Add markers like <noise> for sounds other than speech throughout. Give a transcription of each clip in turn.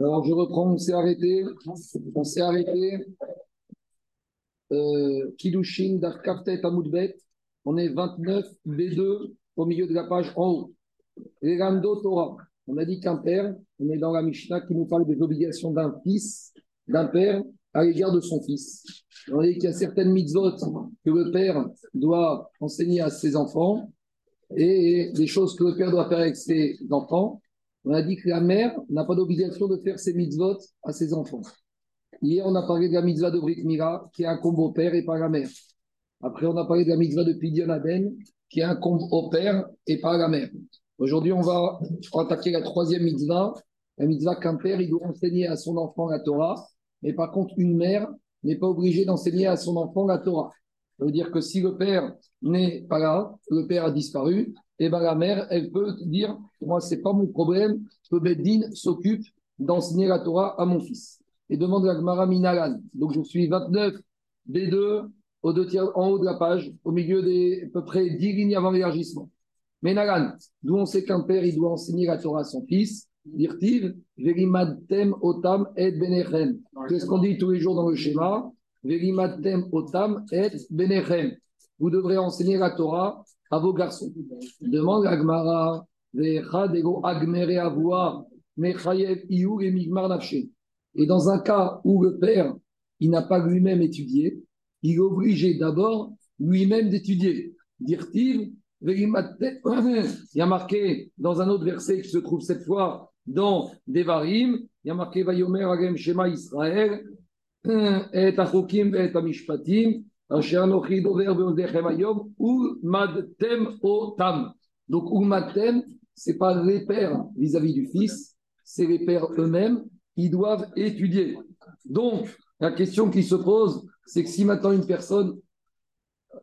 Alors, je reprends, on s'est arrêté. On s'est arrêté. Euh, Kidushin, Darkaftet, Amoudbet. On est 29, B2, au milieu de la page en haut. Regando Torah. On a dit qu'un père, on est dans la Mishnah qui nous parle des obligations d'un fils, d'un père, à l'égard de son fils. On a dit qu'il y a certaines mitzvot que le père doit enseigner à ses enfants et des choses que le père doit faire avec ses enfants. On a dit que la mère n'a pas d'obligation de faire ses mitzvot à ses enfants. Hier, on a parlé de la mitzvah de Brit Mira, qui combo au père et pas la mère. Après, on a parlé de la mitzvah de Pidyon Aden, qui combo au père et pas la mère. Aujourd'hui, on va attaquer la troisième mitzvah, la mitzvah qu'un père, il doit enseigner à son enfant la Torah, mais par contre, une mère n'est pas obligée d'enseigner à son enfant la Torah. Ça veut dire que si le père n'est pas là, le père a disparu, eh ben la mère, elle peut dire Moi, c'est pas mon problème, que Beddin s'occupe d'enseigner la Torah à mon fils. Et demande la Gemara Minalan. Donc, je suis 29, B2, au deux tiers, en haut de la page, au milieu des à peu près 10 lignes avant l'élargissement. Menalan, d'où on sait qu'un père, il doit enseigner la Torah à son fils. Dirtiv, Verimadtem Otam et Benechem. C'est ce qu'on dit tous les jours dans le schéma. Verimadtem Otam et Benechem. Vous devrez enseigner la Torah à vos garçons. Demande à Gmara, et dans un cas où le père, il n'a pas lui-même étudié, il est obligé d'abord lui-même d'étudier. Dire-t-il, <coughs> il y a marqué dans un autre verset qui se trouve cette fois dans Devarim, il y a marqué Vayomer Agem Shema Israël, <coughs> et Achokim et Amishpatim, donc, Ulmatem, ce n'est pas les pères vis-à-vis du fils, c'est les pères eux-mêmes, ils doivent étudier. Donc, la question qui se pose, c'est que si maintenant une personne,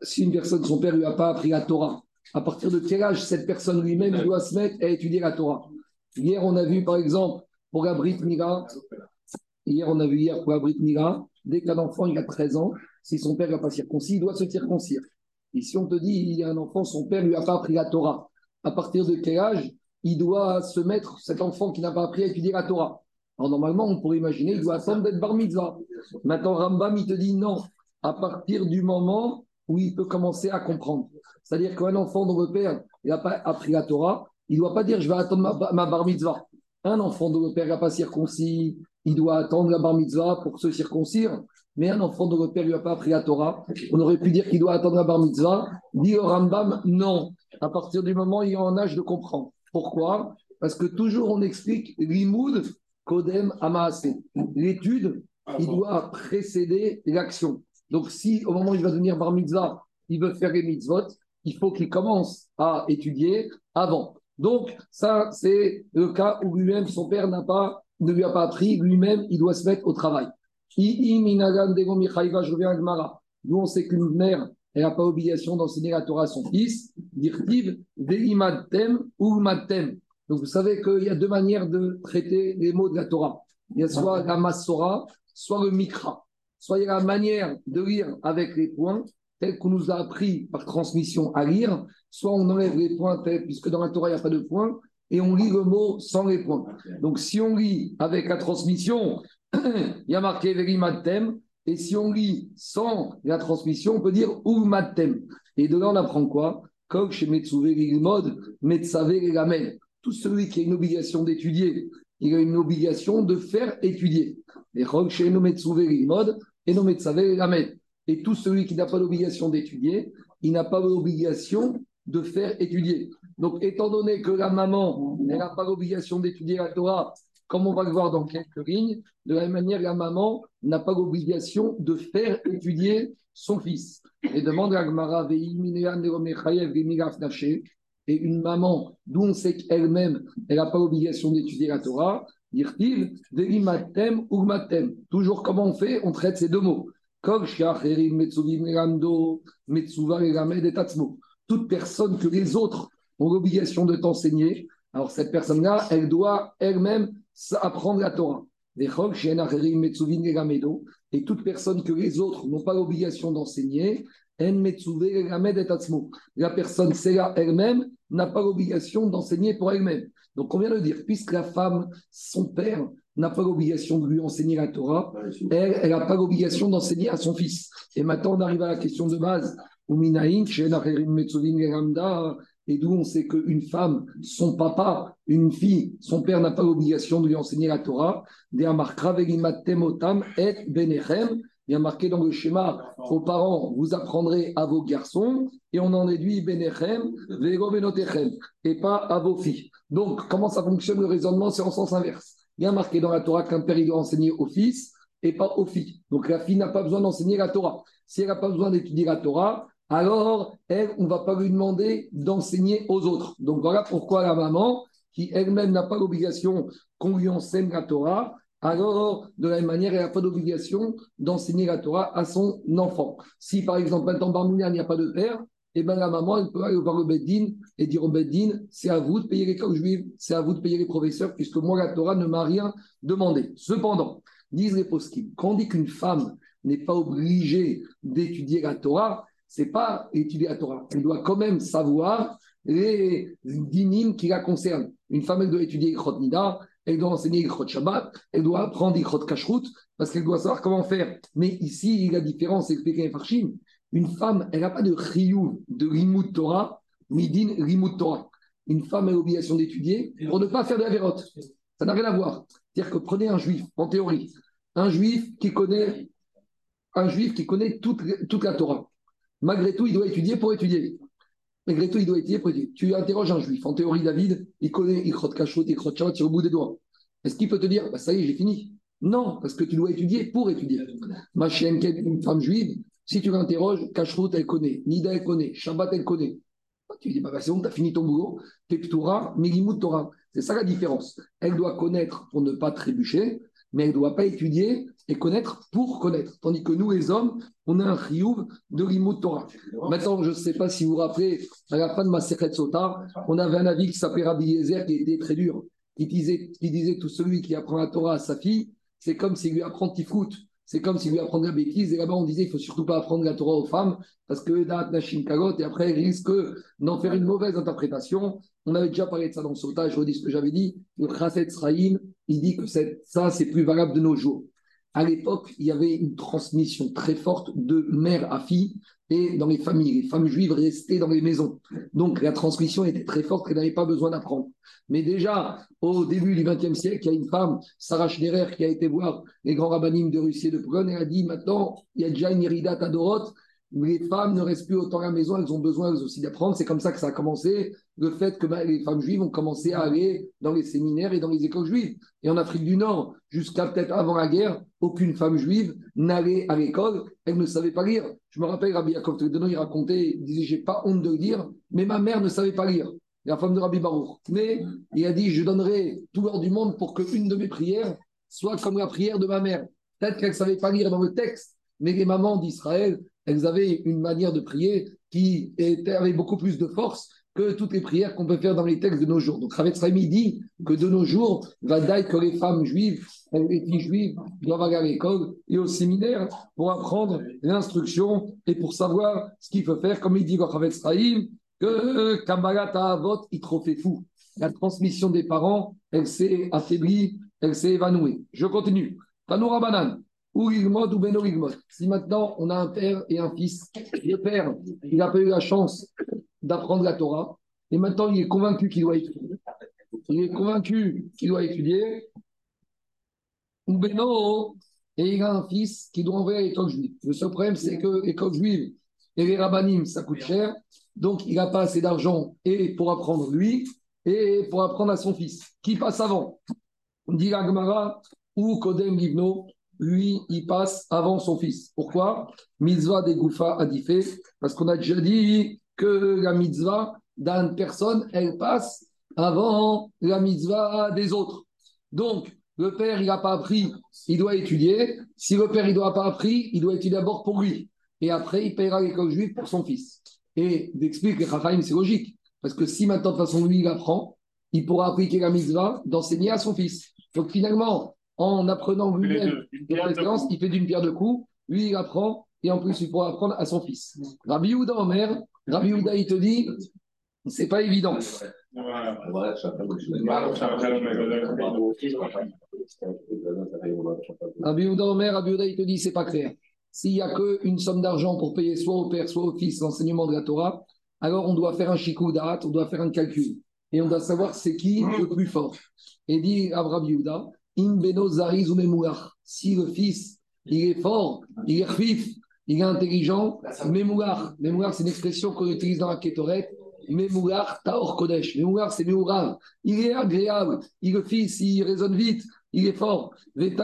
si une personne, son père lui a pas appris la Torah, à partir de quel âge cette personne lui-même doit se mettre à étudier la Torah? Hier, on a vu par exemple pour la Brit Mira, hier, on a vu hier pour la Brit Mira, dès qu'un enfant il a 13 ans, si son père n'a pas circoncis, il doit se circoncire. Et si on te dit, il y a un enfant, son père lui a pas appris la Torah, à partir de quel âge il doit se mettre, cet enfant qui n'a pas appris à étudier la Torah? Alors normalement, on pourrait imaginer, il doit attendre d'être bar mitzvah. Maintenant, Rambam, il te dit non, à partir du moment où il peut commencer à comprendre. C'est-à-dire qu'un enfant dont le père n'a pas appris la Torah, il ne doit pas dire je vais attendre ma, ma bar mitzvah. Un enfant dont le père n'a pas circoncis, il doit attendre la bar mitzvah pour se circoncire. Mais un enfant dont le père lui a pas appris la Torah, on aurait pu dire qu'il doit attendre la bar mitzvah. Dit au Rambam, non. À partir du moment où il est en âge de comprendre. Pourquoi? Parce que toujours on explique l'imoud kodem amaase. L'étude, il doit précéder l'action. Donc si au moment où il va devenir bar mitzvah, il veut faire les mitzvot, il faut qu'il commence à étudier avant. Donc ça, c'est le cas où lui-même, son père n'a pas, ne lui a pas appris, lui-même, il doit se mettre au travail. Je reviens à Gmara. Nous, on sait qu'une mère, n'a pas obligation d'enseigner la Torah à son fils. Dirtiv, veimatem ou matem. Donc, vous savez qu'il y a deux manières de traiter les mots de la Torah. Il y a soit la Massora, soit le Mikra. Soit il y a la manière de lire avec les points, tels qu'on nous a appris par transmission à lire, soit on enlève les points, puisque dans la Torah, il n'y a pas de points, et on lit le mot sans les points. Donc, si on lit avec la transmission, il y a marqué Verimatem, et si on lit sans la transmission, on peut dire Urmatem. Et de là, on apprend quoi? Tout celui qui a une obligation d'étudier, il a une obligation de faire étudier. Et tout celui qui n'a pas l'obligation d'étudier, il n'a pas l'obligation de faire étudier. Donc, étant donné que la maman n'a pas l'obligation d'étudier la Torah, comme on va le voir dans quelques lignes, de la même manière, la maman n'a pas l'obligation de faire étudier son fils. Et demande à Gmara, et une maman d'où on sait qu'elle-même, elle n'a pas l'obligation d'étudier la Torah, Toujours comment on fait? On traite ces deux mots. Toute personne que les autres ont l'obligation de t'enseigner, alors cette personne-là, elle doit elle-même apprendre la Torah. Et toute personne que les autres n'ont pas l'obligation d'enseigner, la personne, c'est là elle-même, n'a pas l'obligation d'enseigner pour elle-même. Donc on vient de dire, puisque la femme, son père, n'a pas l'obligation de lui enseigner la Torah, elle, elle n'a pas l'obligation d'enseigner à son fils. Et maintenant, on arrive à la question de base. Et d'où on sait qu'une femme, son papa, une fille, son père n'a pas l'obligation de lui enseigner la Torah. Il y a marqué dans le schéma aux parents, vous apprendrez à vos garçons, et on en déduit Benechem, Vego Benotechem, et pas à vos filles. Donc, comment ça fonctionne le raisonnement? C'est en sens inverse. Il y a marqué dans la Torah qu'un père il doit enseigner au fils et pas aux filles. Donc la fille n'a pas besoin d'enseigner la Torah. Si elle n'a pas besoin d'étudier la Torah, alors elle, on ne va pas lui demander d'enseigner aux autres. Donc voilà pourquoi la maman, qui elle-même n'a pas l'obligation qu'on lui enseigne la Torah, alors de la même manière, elle n'a pas d'obligation d'enseigner la Torah à son enfant. Si par exemple, maintenant, Barmounia, il n'y a pas de père, eh bien la maman, elle peut aller voir le Beddin et dire au Beddin, c'est à vous de payer les l'école juive, c'est à vous de payer les professeurs, puisque moi, la Torah ne m'a rien demandé. Cependant, disent les poskim, quand on dit qu'une femme n'est pas obligée d'étudier la Torah, c'est pas étudier la Torah. Elle doit quand même savoir les dynimes qui la concernent. Une femme, elle doit étudier Ikhot Nida, elle doit enseigner Ikhot Shabbat, elle doit apprendre Ikhot Kashrut, parce qu'elle doit savoir comment faire. Mais ici, la différence, c'est expliqué Farshim. Une femme, elle n'a pas de chiyuv, de limut Torah, midin limut Torah. Une femme a l'obligation d'étudier pour ne pas faire de la vérote. Ça n'a rien à voir. C'est-à-dire que prenez un juif, en théorie, un juif qui connaît, un juif qui connaît toute, toute la Torah. Malgré tout, il doit étudier pour étudier. Malgré tout, il doit étudier pour étudier. Tu interroges un juif. En théorie, David, il connaît Ikrot Kachot, Ikrot Shabbat sur le bout des doigts. Est-ce qu'il peut te dire, bah, ça y est, j'ai fini? Non, parce que tu dois étudier pour étudier. Ma chienne, une femme juive, si tu l'interroges, Kashrut, elle connaît, Nida, elle connaît, Shabbat, elle connaît. Tu dis, bah, bah c'est bon, tu as fini ton boulot, Torah, Milimut Torah. C'est ça la différence. Elle doit connaître pour ne pas trébucher, mais elle ne doit pas étudier et connaître pour connaître. Tandis que nous, les hommes, on a un chiyuv de Limut Torah. Maintenant, je ne sais pas si vous vous rappelez, à la fin de ma Sotar, on avait un avis qui s'appelait Rabbi Yezer qui était très dur. Il disait, il disait tout celui qui apprend la Torah à sa fille, c'est comme s'il lui apprend Tifkout c'est comme s'il lui apprendrait la bêtise. Et là-bas, on disait ne faut surtout pas apprendre la Torah aux femmes, parce que Da'at Nashim Kagot, et après, il risque d'en faire une mauvaise interprétation. On avait déjà parlé de ça dans le sautage, je redis ce que j'avais dit. Le Khaset Sraïm, il dit que ça, c'est plus valable de nos jours. À l'époque, il y avait une transmission très forte de mère à fille et dans les familles. Les femmes juives restaient dans les maisons. Donc la transmission était très forte, elle n'avait pas besoin d'apprendre. Mais déjà, au début du XXe siècle, il y a une femme, Sarah Schneider, qui a été voir les grands rabbinimes de Russie et de Pologne, et a dit maintenant, il y a déjà une irida Tadorot, les femmes ne restent plus autant à la maison, elles ont besoin aussi d'apprendre. C'est comme ça que ça a commencé, le fait que bah, les femmes juives ont commencé à aller dans les séminaires et dans les écoles juives. Et en Afrique du Nord, jusqu'à peut-être avant la guerre, aucune femme juive n'allait à l'école, elle ne savait pas lire. Je me rappelle, Rabbi Yaakov il racontait, il disait, j'ai pas honte de lire, mais ma mère ne savait pas lire. La femme de Rabbi Baruch. Mais il a dit, je donnerai tout l'or du monde pour qu'une de mes prières soit comme la prière de ma mère. Peut-être qu'elle ne savait pas lire dans le texte, mais les mamans d'Israël, elles avaient une manière de prier qui était, avait beaucoup plus de force que toutes les prières qu'on peut faire dans les textes de nos jours. Donc Ravet Srami dit que de nos jours, va dire que les femmes juives, les filles juives, doivent aller à l'école et au séminaire pour apprendre l'instruction et pour savoir ce qu'il faut faire. Comme il dit Ravet Srahim, que Kambalata Avot, il trop fait fou. La transmission des parents, elle s'est affaiblie, elle s'est évanouie. Je continue. Tanoura Banan ou ou Beno Si maintenant on a un père et un fils, le père, il n'a pas eu la chance d'apprendre la Torah, et maintenant il est convaincu qu'il doit étudier. Il est convaincu qu'il doit étudier. Ou Beno, et il a un fils qui doit envoyer à l'école juive. Le seul problème, c'est que l'école juive et les rabbinim, ça coûte cher, donc il n'a pas assez d'argent et pour apprendre lui et pour apprendre à son fils. Qui passe avant On dit Agmara ou Kodem Livno, lui, il passe avant son fils. Pourquoi? Mitzvah des Goufa Adifé, parce qu'on a déjà dit que la mitzvah d'une personne, elle passe avant la mitzvah des autres. Donc, le père, il n'a pas appris, il doit étudier. Si le père, il doit pas appris, il doit étudier d'abord pour lui. Et après, il paiera l'école juive pour son fils. Et d'expliquer que c'est logique. Parce que si maintenant, de toute façon, lui, il apprend, il pourra appliquer la mitzvah d'enseigner à son fils. Donc finalement, en apprenant lui-même l'expérience, il fait d'une pierre deux coups, lui il apprend, et en plus il pourra apprendre à son fils. Rabbi Houda Omer, Rabbi Houda il te dit, c'est pas évident. Rabbi Omer, Rabbi il te dit, c'est pas clair. S'il n'y a qu'une somme d'argent pour payer soit au père, soit au fils l'enseignement de la Torah, alors on doit faire un chikoudat, on doit faire un calcul. Et on doit savoir c'est qui le plus fort. Et dit Abraham Yehuda, Si le fils, il est fort, il est fif, il est intelligent, c'est une expression qu'on utilise dans la Ketoret. Memoular Taor Kodesh. C'est. Il est agréable, il est fils, il raisonne vite, il est fort. Et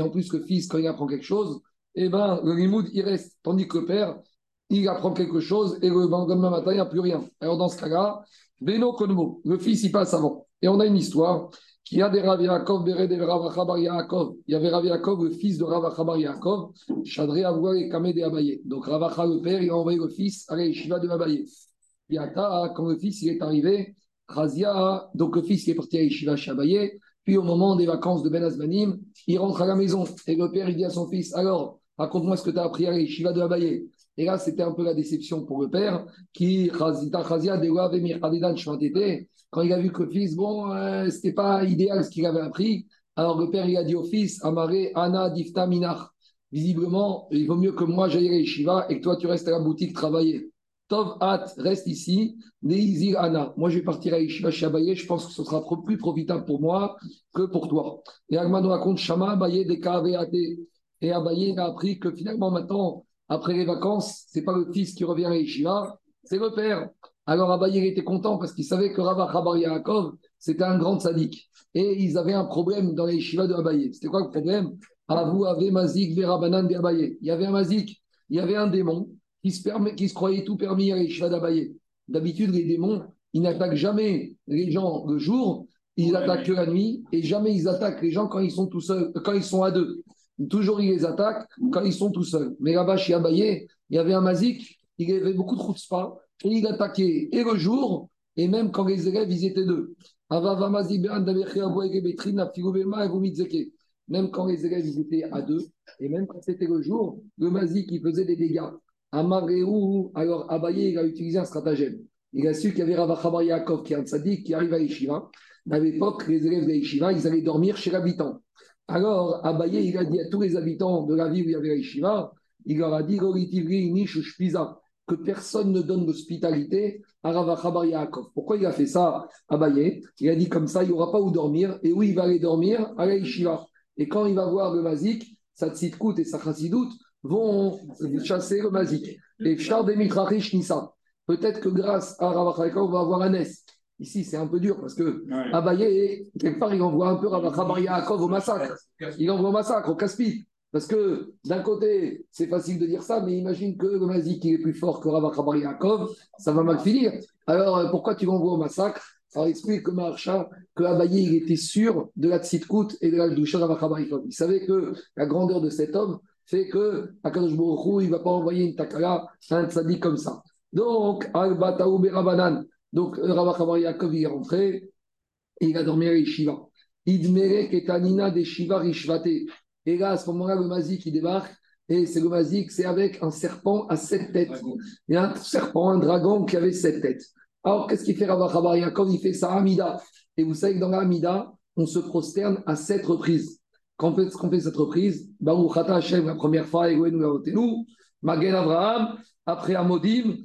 en plus, le fils, quand il apprend quelque chose, eh ben, le limoud, il reste. Tandis que le père, il apprend quelque chose et le lendemain matin, il n'y a plus rien. Alors, dans ce cas-là, Beno Konmo, le fils, il passe avant. Et on a une histoire qui a des Rav Yaakov, des Rav Yaakov. Il y avait Rav Yaakov, le fils de Rav Chabar Yaakov, Chadré Avoua et Kamé de Abaye. Donc, Rav le père, il a envoyé le fils à l'Eshiva de Abaye. Yata, quand le fils il est arrivé, Razia, donc le fils il est parti à l'Eshiva chez Abaye. Puis au moment des vacances de Ben Azmanim, il rentre à la maison. Et le père, il dit à son fils Alors, raconte-moi ce que tu as appris à l'Eshiva de Abaye. Et là, c'était un peu la déception pour le père, qui, quand il a vu que le fils, bon, euh, ce n'était pas idéal ce qu'il avait appris. Alors le père, il a dit au fils, Amaré, Anna, Difta, Minar. Visiblement, il vaut mieux que moi j'aille à Yeshiva et que toi tu restes à la boutique travailler. Tov, At, reste ici. Neizir, Anna. Moi je vais partir à Yeshiva chez Abaye, je pense que ce sera plus profitable pour moi que pour toi. Et Agmano raconte Shama, Abaye, des Et Abaye a appris que finalement maintenant, après les vacances, c'est pas le fils qui revient à Yeshiva, c'est le père. Alors Abaye était content parce qu'il savait que Rabba Chabar Yaakov, c'était un grand sadique. Et ils avaient un problème dans les Yeshiva de Abaye. C'était quoi le problème? Avou avait Mazik Verabanan de Abaye. Il y avait un Mazik, il y avait un démon qui se, permet, qui se croyait tout permis à Yeshiva d'Abaye. D'habitude, les démons, ils n'attaquent jamais les gens le jour, ils attaquent que la nuit, et jamais ils attaquent les gens quand ils sont tout seuls, quand ils sont à deux. Toujours, ils les attaquent quand ils sont tout seuls. Mais là-bas, chez Abaye, il y avait un mazik, il avait beaucoup de spa, et il attaquait et le jour, et même quand les élèves, ils étaient deux. Même quand les élèves ils étaient à deux, et même quand c'était le jour, le mazik, il faisait des dégâts. alors Abaye, il a utilisé un stratagème. Il a su qu'il y avait Ravachabar Yaakov, qui est un sadique, qui arrive à Yeshiva. À l'époque, les élèves de Yeshiva, ils allaient dormir chez l'habitant. Alors, Abaye, il a dit à tous les habitants de la ville où il y avait la il leur a dit que personne ne donne l'hospitalité à Ravachabar Yaakov. Pourquoi il a fait ça, Abaye? Il a dit comme ça, il n'y aura pas où dormir, et où il va aller dormir? À la Et quand il va voir le Mazik, sa Tzitkout et sa Chassidout vont chasser le Mazik. Et Char Nissa. Peut-être que grâce à Ravachabar on va avoir un. Ici, c'est un peu dur parce que Abaye, quelque part, il envoie un peu Rabbi Yaakov au massacre. Il envoie au massacre, au casse Parce que d'un côté, c'est facile de dire ça, mais imagine que le Mazik est plus fort que Rabbi Yaakov, ça va mal finir. Alors, euh, pourquoi tu l'envoies au massacre? Alors, explique que Maharsha, que Abaye, il était sûr de la tzitkout et de la douche de Rabbi Yaakov. Il savait que la grandeur de cet homme fait que Akadosh Baruch il ne va pas envoyer une takala un tzaddik comme ça. Donc, Al-Bataou Berabanan, donc, Rabbi Yaakov est rentré il a dormi à Yeshiva. Idmerek et Tanina des Shiva Rishvate. Et là, à ce moment-là, le Mazik qui débarque, et c'est le Mazik, c'est avec un serpent à sept têtes. Il y a un serpent, un dragon qui avait sept têtes. Alors, qu'est-ce qu'il fait Rabbi Yaakov? Il fait sa Amida. Et vous savez que dans la Amida, on se prosterne à sept reprises. Quand on fait, cette reprise, Baruch Hashem la première fois, Magen Abraham, après Amodim,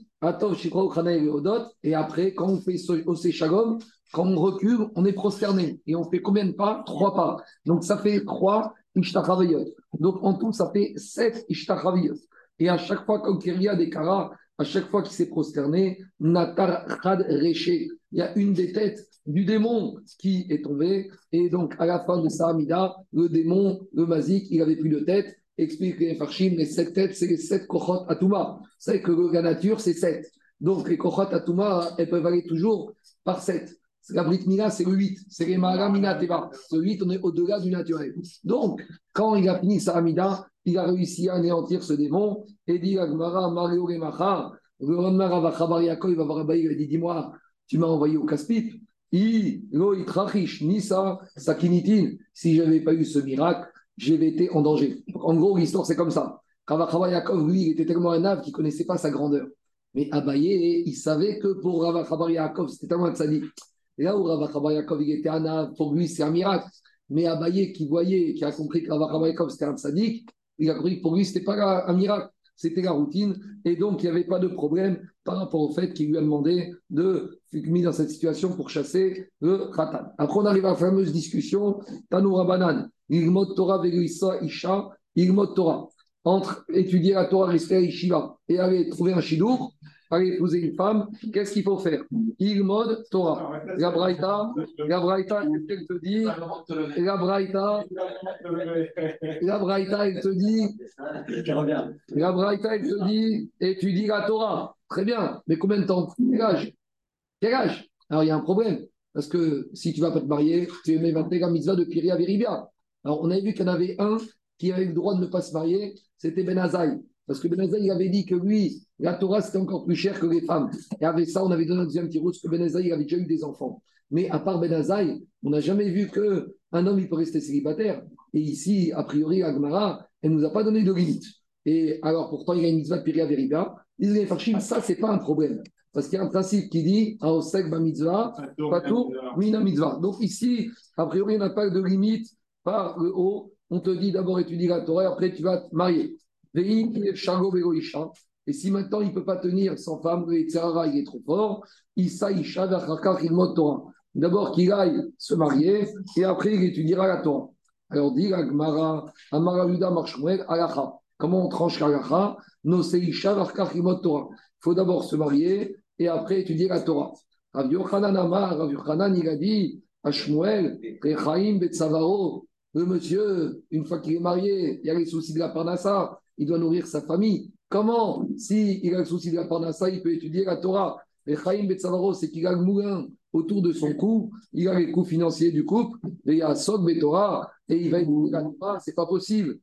et après, quand on fait Shalom, quand on recule, on est prosterné. Et on fait combien de pas? Trois pas. Donc ça fait trois Ishtachavayot. Donc en tout, ça fait sept Ishtachavayot. Et à chaque fois a des Kara, à chaque fois qu'il s'est prosterné, Natar Khad Reche, il y a une des têtes du démon qui est tombée. Et donc à la fin de sa Amida, le démon, le Mazik, il avait plus de tête explique les Farshim, les sept têtes, c'est les sept Kochot Atuma. Vous savez que la nature, c'est sept. Donc les Kochot Atuma, elles peuvent aller toujours par sept. La Brit Mila, c'est le 8. C'est les Maharamina Teva. Ce 8, on est au-delà du naturel. Donc, quand il a fini sa Amida, il a réussi à anéantir ce démon et dit Agmara, Mario Remacha. Le lendemain, Ravachabar Yaakov, il va voir Abaye, il dit Dis-moi, tu m'as envoyé au Caspip. I, lo, itrachish, nisa, sakinitin. Si je n'avais pas eu ce miracle, été en danger. en gros, l'histoire, c'est comme ça. Ravachabar Yaakov, lui, il était tellement un ave qu'il ne connaissait pas sa grandeur. Mais Abaye, il savait que pour Ravachabar Yaakov, c'était tellement un. Et là où Ravachabar Yaakov, il était un ave, pour lui, c'est un miracle. Mais Abaye, qui voyait, qui a compris que comme c'était un sadique, il a compris que pour lui, ce n'était pas un miracle, c'était la routine. Et donc, il n'y avait pas de problème par rapport au fait qu'il lui a demandé de mis dans cette situation pour chasser le Khatan. Après, on arrive à la fameuse discussion Tanoura Banan, Ilmot Torah Veluisa Isha, Ilmot Torah. Entre étudier la Torah, rester Ishiva et aller trouver un Shidour, aller épouser une femme, qu'est-ce qu'il faut faire? Il mode Torah. La Braïta, la Braïta, elle te dit, la Braïta, la Braïta, elle te dit, la Braïta, elle te dit, étudie la Torah. Très bien, mais combien de temps? Quel âge? Quel âge? Alors il y a un problème, parce que si tu vas pas te marier, tu es même la mitzvah de Piria Veribia. Alors on avait vu qu'il y en avait un qui avait le droit de ne pas se marier, c'était Ben Azaï. Parce que Ben Azaï avait dit que lui, la Torah, c'était encore plus cher que les femmes. Et avec ça, on avait donné un deuxième petit que Ben Azaï avait déjà eu des enfants. Mais à part Ben Azaï, on n'a jamais vu qu'un homme, il peut rester célibataire. Et ici, a priori, Agmara, elle ne nous a pas donné de limite. Et alors, pourtant, il y a une mitzvah de Piria Veriba. Ils disent, ça, c'est pas un problème. Parce qu'il y a un principe qui dit, Aosek ba mitzvah, patou, mina mitzvah. Donc ici, a priori, on n'a pas de limite par le haut. On te dit d'abord étudier la Torah, après tu vas te marier. Et si maintenant il ne peut pas tenir sans femme, il est trop fort, D'abord qu'il aille se marier et après il étudiera la Torah. Alors dit Agmara, Amaravuda Marshmuel, Alacha. Comment on tranche l'Alacha No Torah. Il faut d'abord se marier et après étudier la Torah. Rav Yochanan Amar, Rav Yochanan, il a dit Rechaim Betsavaro, le monsieur, une fois qu'il est marié, il y a les soucis de la parnassa, il doit nourrir sa famille. Comment, s'il il a le souci de la parnassa, il peut étudier la Torah? Et Chaim Betsavaro, c'est qu'il a le moulin autour de son cou, il a les coûts financiers du couple, et il y a Sog Betorah, et il va être la Torah, c'est pas possible.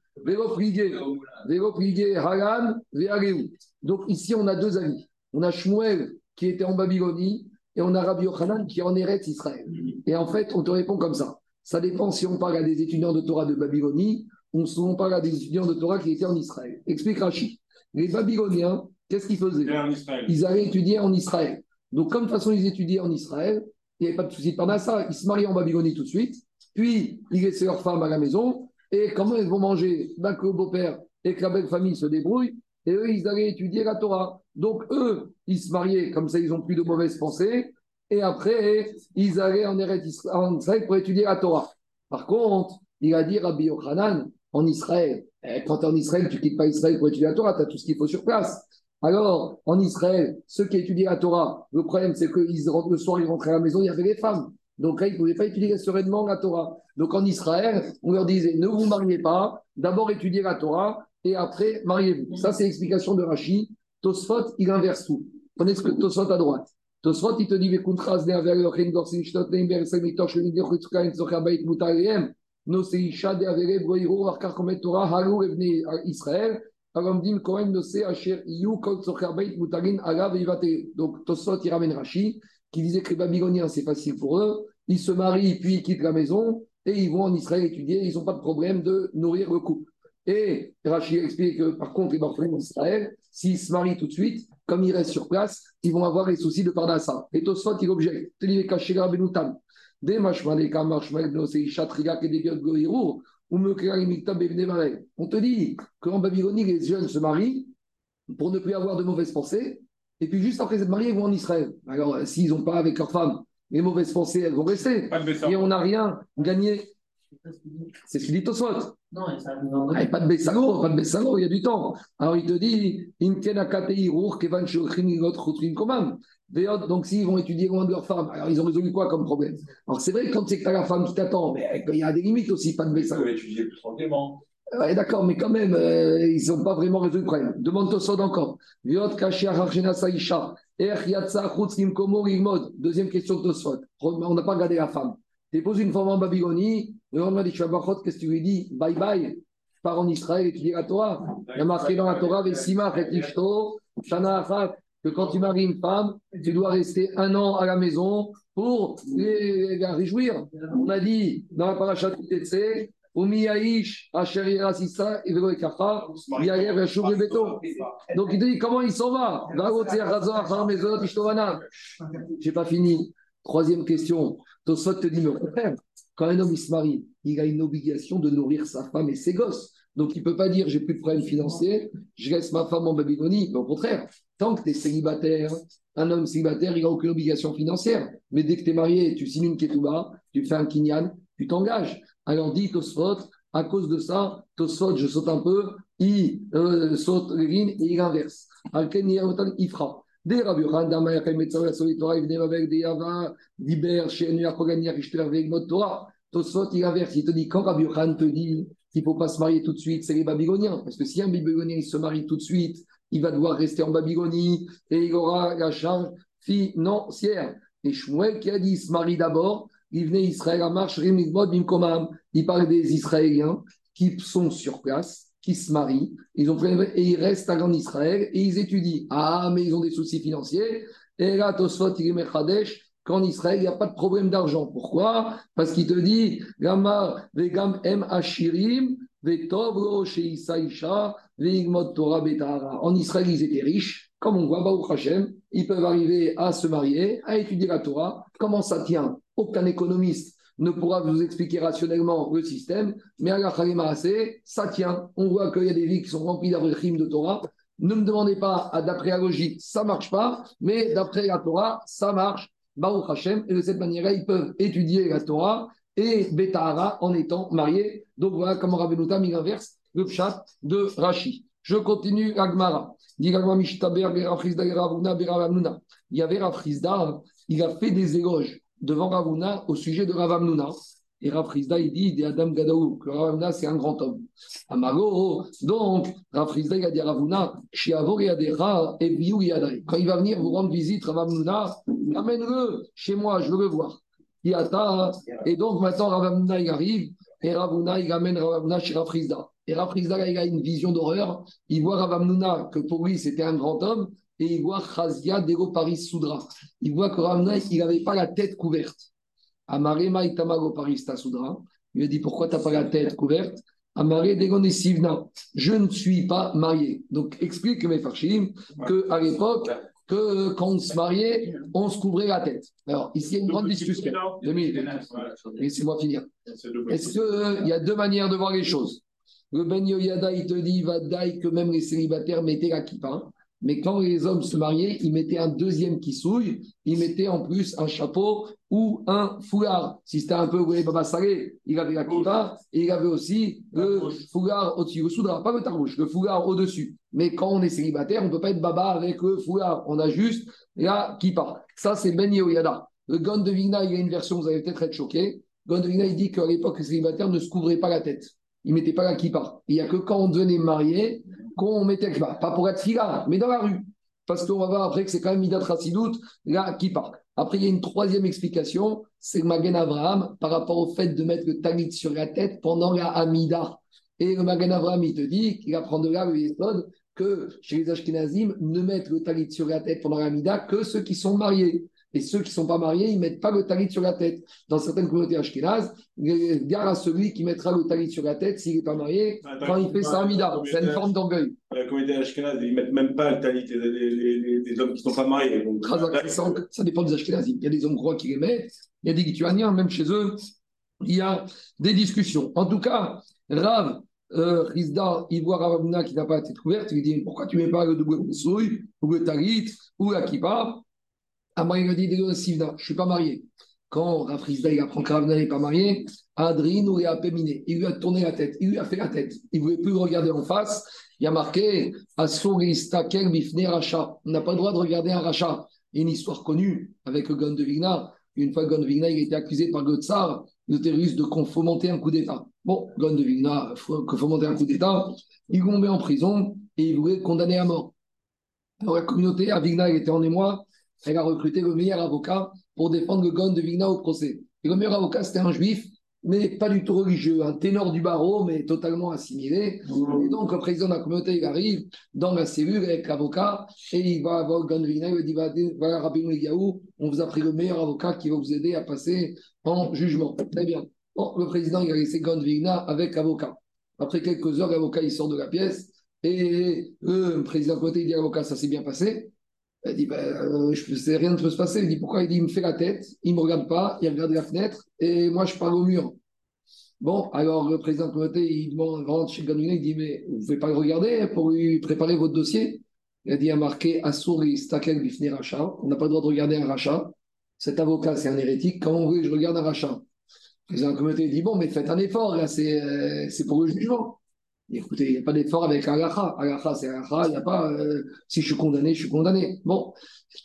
Donc ici, on a deux amis. On a Shmuel qui était en Babylonie, et on a Rabbi Yochanan qui est en Eretz Israël. Et en fait, on te répond comme ça. Ça dépend si on parle à des étudiants de Torah de Babylonie ou si on parle à des étudiants de Torah qui étaient en Israël. Explique Rachid. Les Babyloniens, qu'est-ce qu'ils faisaient? Ils allaient étudier en Israël. Donc, comme de toute façon, ils étudiaient en Israël, il n'y avait pas de souci de ça. Ils se mariaient en Babylonie tout de suite, puis ils laissaient leur femme à la maison, et comment ils vont manger ben, que le beau-père et que la belle famille se débrouillent, et eux, ils allaient étudier la Torah. Donc, eux, ils se mariaient, comme ça, ils n'ont plus de mauvaises pensées, et après, ils allaient en Israël pour étudier la Torah. Par contre, il a dit Rabbi Yochanan, en Israël, eh, quand tu es en Israël, tu ne quittes pas Israël pour étudier la Torah, tu as tout ce qu'il faut sur place. Alors, en Israël, ceux qui étudient la Torah, le problème, c'est que le soir, ils rentraient à la maison, il y avait les femmes. Donc là, ils ne pouvaient pas étudier sereinement la Torah. Donc en Israël, on leur disait, ne vous mariez pas, d'abord étudiez la Torah, et après, mariez-vous. Ça, c'est l'explication de Rashi. Tosfot, il inverse tout. Prenez ce que Tosfot à droite. Tosfot, il te dit, de avere broiro Torah evne Israël kohen asher kol mutarin alav evate donc Tosot il ramène Rashi qui disait que les Babyloniens c'est facile pour eux. Ils se marient puis ils quittent la maison et ils vont en Israël étudier ils n'ont pas de problème de nourrir le couple. Et Rashi explique que par contre les Babyloniens d'Israël s'ils se marient tout de suite comme ils restent sur place, ils vont avoir les soucis de Parnassa. Et Tosfot, il objecte. On te dit qu'en Babylonie, les jeunes se marient pour ne plus avoir de mauvaises pensées. Et puis juste après cette mariée, ils vont en Israël. Alors, s'ils n'ont pas avec leur femme les mauvaises pensées, elles vont rester. Et on n'a rien gagné. C'est ce qu'il dit Tosfot. Non, il n'y a pas de Bessalo, pas de Bessalo, il y a du temps. Alors il te dit, donc s'ils vont étudier loin de leur femme, alors ils ont résolu quoi comme problème? Alors c'est vrai que quand c'est que tu as la femme qui t'attend, mais il y a des limites aussi, pas de Bessalo. Ils peuvent étudier plus tranquillement. Ouais, d'accord, mais quand même, euh, ils n'ont pas vraiment résolu le problème. Demande ça encore. Deuxième question de Tosfot. On n'a pas regardé la femme. Tu poses une femme en Babylonie, le lendemain du Shabbat, qu'est-ce que tu lui dis? Bye bye, pars en Israël et tu dis la Torah. Il y a marqué dans la Torah, Vesima, Retishto, Shana Achat, que quand tu maries une femme, tu dois rester un an à la maison pour la réjouir. On a dit dans la paracha de Beto. Donc il te dit comment il s'en va J'ai pas fini. Troisième question. Tosfot te dit, mais quand un homme se marie, il a une obligation de nourrir sa femme et ses gosses. Donc il ne peut pas dire j'ai plus de problème financier, je laisse ma femme en Babylonie. Au contraire, tant que tu es célibataire, un homme célibataire, il n'a aucune obligation financière. Mais dès que tu es marié, tu signes une ketouba, tu fais un kinyan, tu t'engages. Alors dit Tosfot, à cause de ça, Tosfot, je saute un peu, il euh, saute lignes et il inverse. Alken il fera. Des Rabbi Yochanan, Torah, Ivne Babel, Des Yava, Diber, Shenu Yakogan, Yarishter, Vegmot Torah. Tosfot, il inverse. Il te dit, quand Rabbi Yochanan te dit qu'il ne faut pas se marier tout de suite, c'est les Babyloniens. Parce que si un Babylonien il se marie tout de suite, il va devoir rester en Babylonie et il aura la charge financière. Et Shmuel qui a dit, il se marie d'abord, il venait Israël à marche, il parle des Israéliens qui sont sur place qui se marient, ils ont et ils restent en Israël et ils étudient. Ah, mais ils ont des soucis financiers. Et là, Tosfot, il qu'en Israël, il n'y a pas de problème d'argent. Pourquoi? Parce qu'il te dit Gama vegam em ashirim Torah betara. En Israël, ils étaient riches. Comme on voit, Baruch Hashem, ils peuvent arriver à se marier, à étudier la Torah. Comment ça tient? Aucun économiste ne pourra vous expliquer rationnellement le système, mais à la ça tient. On voit qu'il y a des vies qui sont remplies d'avril de Torah. Ne me demandez pas, d'après la logique, ça marche pas, mais d'après la Torah, ça marche. Baruch et de cette manière-là, ils peuvent étudier la Torah et Betahara en étant mariés. Donc voilà comment Rabbeinu il inverse le pshat de Rashi. Je continue Agmara. Il y avait Rafrizda, il a fait des éloges devant Ravuna au sujet de Ravamnuna. Et Rav il dit des Adam Gadaou, que Ravamnuna, c'est un grand homme. Amago, donc, Rav il a dit à Ravuna, quand il va venir vous rendre visite, Ravamnuna, amène-le chez moi, je veux le voir. Et donc maintenant, Ravamnuna, il arrive, et Ravuna, il amène Ravamnuna chez Rav Et Rav il a une vision d'horreur. Il voit Ravamnuna, que pour lui, c'était un grand homme, et il voit Khazia Dego Paris Soudra. Il voit que Ramna, il n'avait pas la tête couverte. Amarema Itamago Paris Soudra. Il lui a dit Pourquoi tu n'as pas la tête couverte? Amare Dego Sivna. Je ne suis pas marié. Donc explique mes farchim qu'à l'époque, que quand on se mariait, on se couvrait la tête. Alors, ici, il y a une grande discussion. Laissez-moi finir. Est-ce qu'il euh, y a deux manières de voir les choses? Le Ben Yoyada, il te dit, va que même les célibataires mettaient la kippa. Mais quand les hommes se mariaient, ils mettaient un deuxième qui souille, ils mettaient en plus un chapeau ou un foulard. Si c'était un peu Baba Salé, il avait la kippa et il avait aussi le foulard au-dessus, le soudra, pas le tarouche, le foulard au-dessus. Mais quand on est célibataire, on ne peut pas être baba avec le foulard, on a juste la kippa. Ça, c'est Ben Yehoyada. Le Gon de Vigna, il y a une version, vous allez peut-être être choqué. Gon de Vigna, il dit qu'à l'époque, les célibataires ne se couvraient pas la tête. Ils ne mettaient pas la kippa. Il n'y a que quand on devenait marié, qu'on mettait Pas pour être fila, mais dans la rue. Parce qu'on va voir après que c'est quand même Midat Rassidout, là, qui part. Après, il y a une troisième explication, c'est le Magen Abraham par rapport au fait de mettre le talit sur la tête pendant la Amida. Et le Magen Abraham, il te dit qu'il apprend de là le Yesod que chez les Ashkenazim, ne mettent le talit sur la tête pendant la Amida que ceux qui sont mariés. Et ceux qui ne sont pas mariés, ils ne mettent pas le talit sur la tête. Dans certaines communautés ashkénazes, gare à celui qui mettra le talit sur la tête s'il n'est pas marié quand il fait sa amida. C'est une forme d'orgueil. La communauté ashkénaze, ils ne mettent même pas le talit des, hommes qui ne sont pas mariés. ça dépend des ashkénazes. Il y a des hommes croix qui les mettent, il y a des lituaniens, même chez eux, il y a des discussions. En tout cas, Rav, euh, Rizda, il voit Ravamuna qui n'a pas été couverte, il dit Pourquoi tu ne mets pas le double ou le talit, ou la kippa? Moi, il m'a dit, je ne suis pas marié. Quand Rafrizda il apprend que Ravna n'est pas marié, Adrien ou a péminé. Il lui a tourné la tête, il lui a fait la tête. Il ne voulait plus regarder en face. Il y a marqué Asuristakel Bifne Racha. On n'a pas le droit de regarder un rachat. Une histoire connue avec Gon de Vigna. Une fois, Gon de Vigna il a été accusé par Gotsar, le terroriste, de monter un coup d'État. Bon, Gon de Vigna, monter un coup d'État. Il met en prison et il voulait condamner à mort. Alors, la communauté à Vigna, était en émoi elle a recruté le meilleur avocat pour défendre le de Vigna au procès. Et le meilleur avocat, c'était un juif, mais pas du tout religieux, un ténor du barreau, mais totalement assimilé. Et donc, le président de la communauté, il arrive dans la cellule avec l'avocat et il va voir le gon de Vigna, il lui dit Voilà, Rabbi Gaou, on vous a pris le meilleur avocat qui va vous aider à passer en jugement. Très bien. Bon, le président, il a laissé gon de Vigna avec l'avocat. Après quelques heures, l'avocat, il sort de la pièce et le président communauté, il dit à l'avocat Ça s'est bien passé Elle dit, ben, euh, je sais, rien ne peut se passer. Il dit, pourquoi? Il dit, il me fait la tête, il ne me regarde pas, il regarde la fenêtre, et moi, je parle au mur. Bon, alors le président de communauté, il rentre chez Ganouna, il dit, mais vous ne pouvez pas le regarder pour lui préparer votre dossier? Il a dit, il a marqué, Assouri Stakel Bifne Racha, on n'a pas le droit de regarder un rachat. Cet avocat, c'est un hérétique, vous voulez que je regarde un rachat? Le président de communauté dit, bon, mais faites un effort, là, c'est euh, c'est pour le jugement. Écoutez, il n'y a pas d'effort avec Agacha. Agacha, c'est Agacha, il n'y a pas euh, si je suis condamné, je suis condamné. Bon,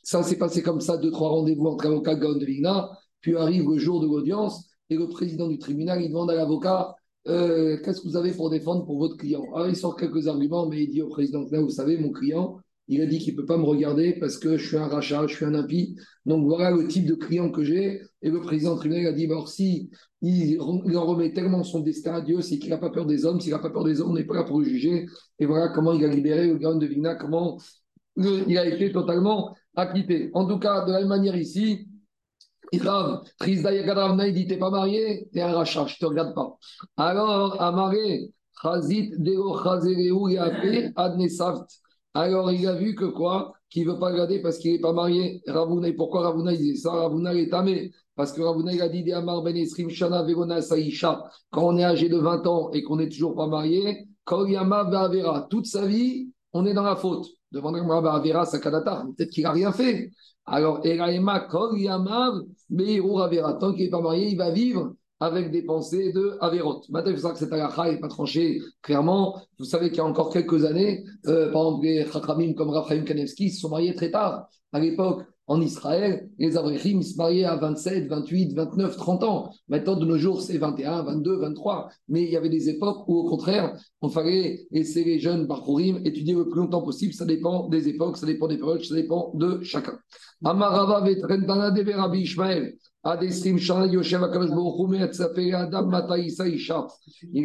ça s'est passé comme ça, deux, trois rendez-vous entre avocat et Gaon de Vigna, puis arrive le jour de l'audience, et le président du tribunal, il demande à l'avocat euh, Qu'est-ce que vous avez pour défendre pour votre client? Alors, il sort quelques arguments, mais il dit au président Là, vous savez, mon client, il a dit qu'il ne peut pas me regarder parce que je suis un rachat, je suis un impie. Donc voilà le type de client que j'ai. Et le président du tribunal a dit alors, si il, en remet tellement son destin à Dieu, c'est qu'il n'a pas peur des hommes. S'il n'a pas peur des hommes, on n'est pas là pour juger. Et voilà comment il a libéré le grand de Vigna, comment il a été totalement acquitté. En tout cas, de la même manière ici, Rav, il dit T'es pas marié, t'es un rachat, je te regarde pas. Alors, amaré, Chazit Deo. Alors, il a vu que quoi? Qu'il ne veut pas regarder parce qu'il n'est pas marié. Ravuna, pourquoi Ravuna dit ça Ravuna est tamé. Parce que Ravuna a dit Amar Ben Esrim Shana Saïcha. Quand on est âgé de 20 ans et qu'on n'est toujours pas marié, Koryama Avera, toute sa vie, on est dans la faute. Devant Avera Sakadata, peut-être qu'il n'a rien fait. Alors, Eraema Koryama Avera. Tant qu'il n'est pas marié, il va vivre avec des pensées de Averot. Maintenant, c'est ça que cette halakha n'est pas tranchée clairement. Vous savez qu'il y a encore quelques années, euh, par exemple, les Chachamim comme Raphaël Kanevski se sont mariés très tard. À l'époque, en Israël, les Avrechim se mariaient à 27, 28, 29, 30 ans. Maintenant, de nos jours, c'est 21, 22, 23. Mais il y avait des époques où, au contraire, on fallait laisser les jeunes Bachurim étudier le plus longtemps possible. Ça dépend des époques, ça dépend des périodes, ça dépend de chacun. Amarava Ishmael. Il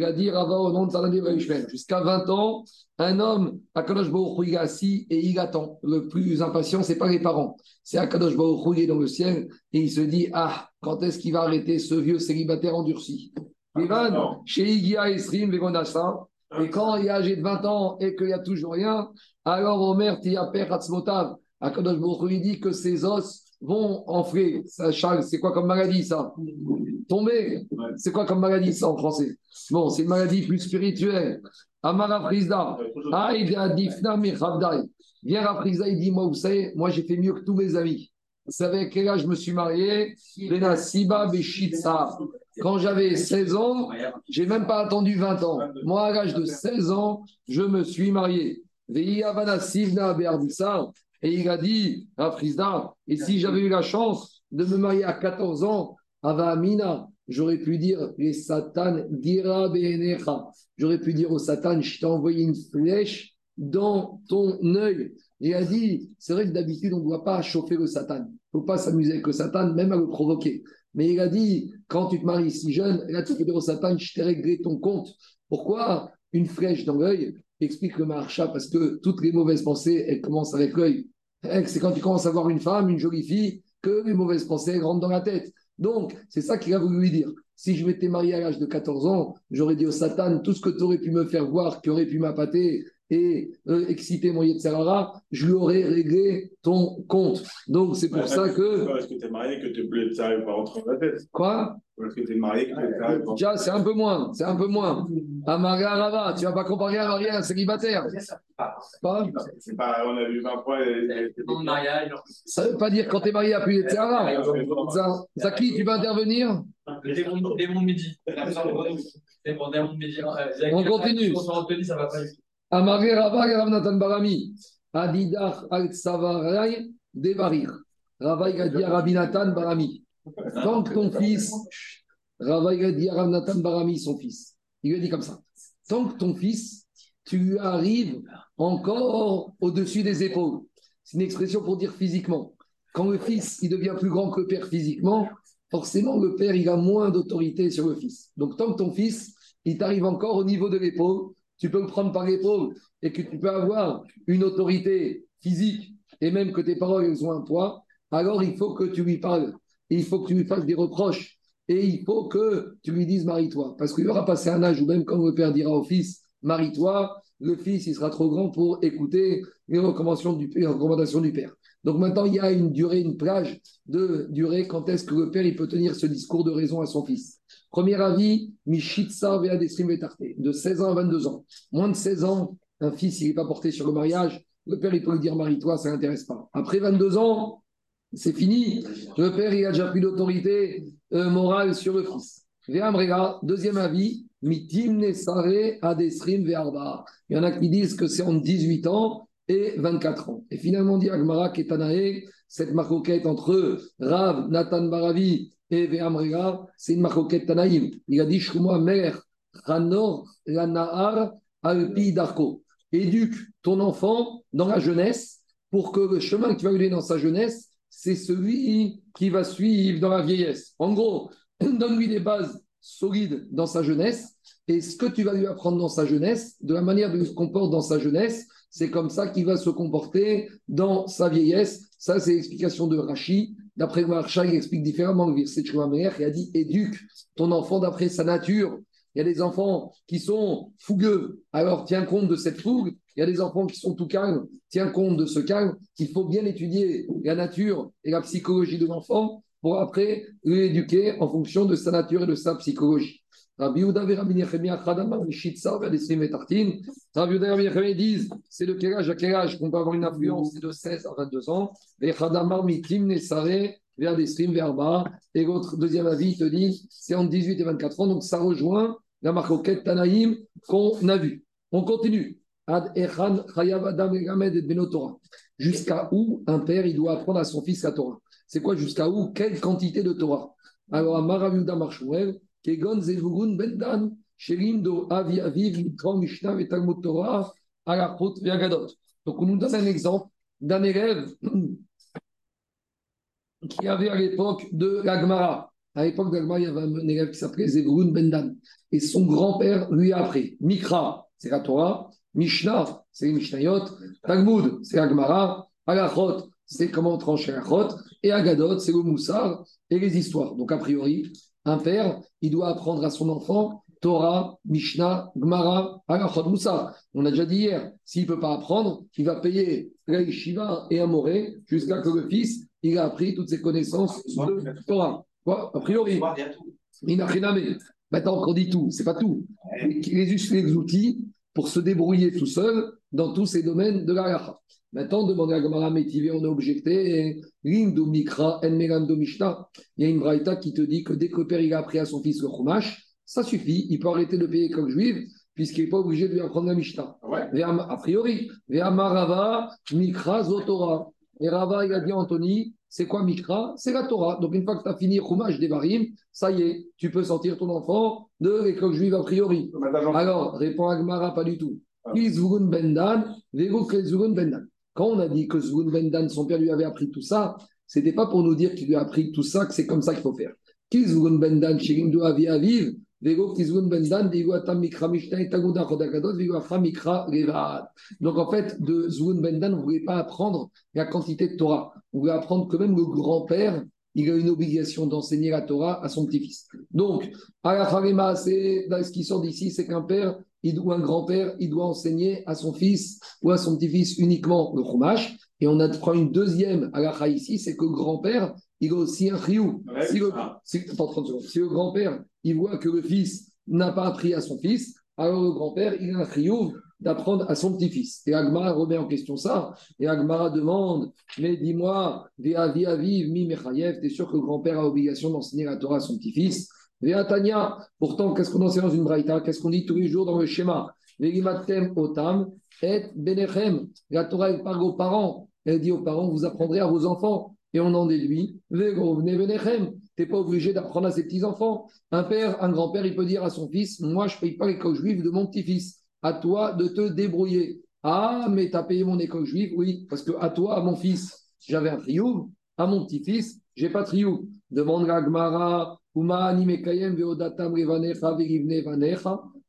a dit Rava au nom de Jusqu'à 20 ans, un homme, Akadosh Baruch il est assis et il attend. Le plus impatient, ce n'est pas les parents. C'est Akadosh Baruch il est dans le ciel et il se dit Ah, quand est-ce qu'il va arrêter ce vieux célibataire endurci? Chez Igia Esrim, et quand il est âgé de 20 ans et qu'il n'y a toujours rien, alors Omer Tiaper Hatzmotav, Akadosh Baruch il dit que ses os vont enfler. Ça, c'est quoi comme maladie ça? Tomber. C'est quoi comme maladie ça en français? Bon, c'est une maladie plus spirituelle. Amara Frizda. Difna Viens à il dit Moi, vous savez, moi j'ai fait mieux que tous mes amis. Vous savez à quel âge je me suis marié? Quand j'avais 16 ans, j'ai même pas attendu 20 ans. Moi, à l'âge de 16 ans, je me suis marié. Et il a dit à Frisda, et si j'avais eu la chance de me marier à 14 ans, à Amina, j'aurais pu dire les Satan dira J'aurais pu dire au Satan, je t'ai envoyé une flèche dans ton œil. Et il a dit, c'est vrai que d'habitude, on ne doit pas chauffer le Satan. Il ne faut pas s'amuser avec le Satan, même à le provoquer. Mais il a dit, quand tu te maries si jeune, là, tu peux dire au Satan, je t'ai réglé ton compte. Pourquoi une flèche dans l'œil? Explique le marcha, parce que toutes les mauvaises pensées, elles commencent avec l'œil. Eh, c'est quand tu commences à voir une femme, une jolie fille, que les mauvaises pensées rentrent dans la tête. Donc, c'est ça qu'il a voulu lui dire. Si je m'étais marié à l'âge de 14 ans, j'aurais dit au Satan, tout ce que tu aurais pu me faire voir, qui aurait pu m'appâter et euh, exciter mon Yetzerara, je lui aurais réglé ton compte. Donc, c'est pour ça que. Parce que tu es marié que tu n'arrives pas à rentrer dans la tête. Quoi? Parce que tu es marié que tu Déjà, c'est un peu moins. C'est un peu moins. Amara Rava, tu ne vas pas comparer à un célibataire. Pas C'est pas. On a vu 20 fois. mariage. Ça ne veut pas dire quand tu es marié à plus Yetzerara. Zaki, tu vas intervenir? Démon midi. <laughs> On continue. Amaré Rava Rav Natan Barami. Adidach al Savaray Devarir. Rava il a dit à Rabbi Nathan Barami. Tant que ton fils, Rava il a dit à Rav Nathan Barami, son fils. Il lui a dit comme ça. Tant que ton fils, tu arrives encore au-dessus des épaules. C'est une expression pour dire physiquement. Quand le fils il devient plus grand que le père physiquement, forcément le père il a moins d'autorité sur le fils. Donc tant que ton fils il t'arrive encore au niveau de l'épaule, tu peux le prendre par l'épaule et que tu peux avoir une autorité physique et même que tes paroles elles ont un poids, alors il faut que tu lui parles. Il faut que tu lui fasses des reproches. Et il faut que tu lui dises marie-toi. Parce qu'il aura passé un âge où même quand le père dira au fils marie-toi, le fils il sera trop grand pour écouter les recommandations du, père. Donc maintenant, il y a une durée, une plage de durée quand est-ce que le père peut tenir ce discours de raison à son fils? Premier avis, Mishitsa de 16 ans à 22 ans. Moins de 16 ans, un fils, il n'est pas porté sur le mariage, le père, il peut lui dire marie-toi, ça l'intéresse pas. Après 22 ans, c'est fini. Le père, il a déjà plus d'autorité euh, morale sur le fils. Deuxième avis, Mitim Nesare Adesrim Ve'arba. Il y en a qui disent que c'est entre 18 ans et 24 ans. Et finalement, dit Agmara Ketanae, cette marcoquette entre Rav, Nathan Baravi et Veamrega, c'est une marcoquette Tanaïm. Il a dit Shuma Mer, Ranor, Lanahar, Alpi Darko. Éduque ton enfant dans la jeunesse pour que le chemin que tu vas lui donner dans sa jeunesse, c'est celui qui va suivre dans la vieillesse. En gros, <clears throat> donne-lui des bases solides dans sa jeunesse et ce que tu vas lui apprendre dans sa jeunesse, de la manière dont il se comporte dans sa jeunesse, c'est comme ça qu'il va se comporter dans sa vieillesse. Ça, c'est l'explication de Rachi. D'après Marcha, il explique différemment le verset de il a dit éduque ton enfant d'après sa nature. Il y a des enfants qui sont fougueux, alors tiens compte de cette fougue. Il y a des enfants qui sont tout calmes, tiens compte de ce calme. Il faut bien étudier la nature et la psychologie de l'enfant pour après l'éduquer en fonction de sa nature et de sa psychologie. Rabbi Yehuda et Rabbi Nechemia Chadamar Mishitsa Vedesim et Tartin. Rabbi Yehuda et Rabbi Nechemia disent c'est de quel âge? À quel âge qu'on peut avoir une influence C'est de 16 à 22 ans? Et Chadamar Mitim Nesare Vedesim Verba. Et l'autre deuxième avis te dit c'est entre 18 et 24 ans. Donc ça rejoint la marcoquette Tanaïm qu'on a vue. On continue. Ad Echan Chayav Adam et Benotora. Jusqu'à où un père il doit apprendre à son fils la Torah? C'est quoi jusqu'à où? Quelle quantité de Torah? Alors, Rabbi Yehuda Marshmuel, Donc, on nous donne un exemple d'un élève qui avait à l'époque de l'Agmara. À l'époque de l'Agmara, il y avait un élève qui s'appelait Zevugun Bendan. Et son grand-père lui a appris. Mikra, c'est la Torah. Mishnah, c'est les Mishnayot. Talmud, c'est l'Agmara. Alachot, c'est comment trancher Alachot. Et Agadot, c'est le Moussar et les histoires. Donc, a priori, un père, il doit apprendre à son enfant Torah, Mishnah, Gemara, Alachot, Moussa. On a déjà dit hier, s'il ne peut pas apprendre, il va payer la Shiva et Amoré jusqu'à que le fils il a appris toutes ses connaissances de Torah. Quoi, a priori, il n'a rien à Maintenant, on dit tout, c'est pas tout. Les, les outils pour se débrouiller tout seul dans tous ces domaines de la Maintenant, demandez à Gamara Métivé, on a objecté, Lindo Mikra, En Mishna. Il y a une braïta qui te dit que dès que le père il a appris à son fils le chumash, ça suffit, il peut arrêter de payer comme juif, puisqu'il n'est pas obligé de lui apprendre la Mishnah. A priori, Ve'amarava, Mikra, Zotora. Et Rava, il a dit Anthony, c'est quoi Mikra? C'est la Torah. Donc, une fois que tu as fini Chumash Devarim, ça y est, tu peux sortir ton enfant de l'école juive a priori. Alors, répond Agmara, pas du tout. Bendan, Bendan. Quand on a dit que Zwoun Bendan, son père lui avait appris tout ça, ce n'était pas pour nous dire qu'il lui a appris tout ça, que c'est comme ça qu'il faut faire. Bendan, Avi Aviv, donc en fait, de Zwoun Bendan, vous ne voulez pas apprendre la quantité de Torah. Vous voulez apprendre que même le grand-père, il a une obligation d'enseigner la Torah à son petit-fils. Donc, à la ce qui sort d'ici, c'est qu'un père, ou un grand-père, il doit enseigner à son fils ou à son petit-fils uniquement le chumash. Et on a une deuxième halakha ici, c'est que le grand-père, il a aussi un riou. si, le, si, le grand-père, il voit que le fils n'a pas appris à son fils, alors le grand-père, il a un riou d'apprendre à son petit-fils. Et Agmara remet en question ça. Et Agmara demande, mais dis-moi, mi mechayev, t'es sûr que le grand-père a l'obligation d'enseigner la Torah à son petit-fils? Tania, pourtant, qu'est-ce qu'on enseigne dans une braïta? Qu'est-ce qu'on dit tous les jours dans le schéma? Otam et benechem. La Torah, elle parle aux parents. Elle dit aux parents, vous apprendrez à vos enfants. Et on en déduit, benechem. Tu n'es pas obligé d'apprendre à ses petits-enfants. Un père, un grand-père, il peut dire à son fils, moi, je ne paye pas l'école juive de mon petit-fils. À toi de te débrouiller. Ah, mais tu as payé mon école juive? Oui, parce que à toi, à mon fils, j'avais un trioux. À mon petit-fils, j'ai pas trioux. Demande à Gmara,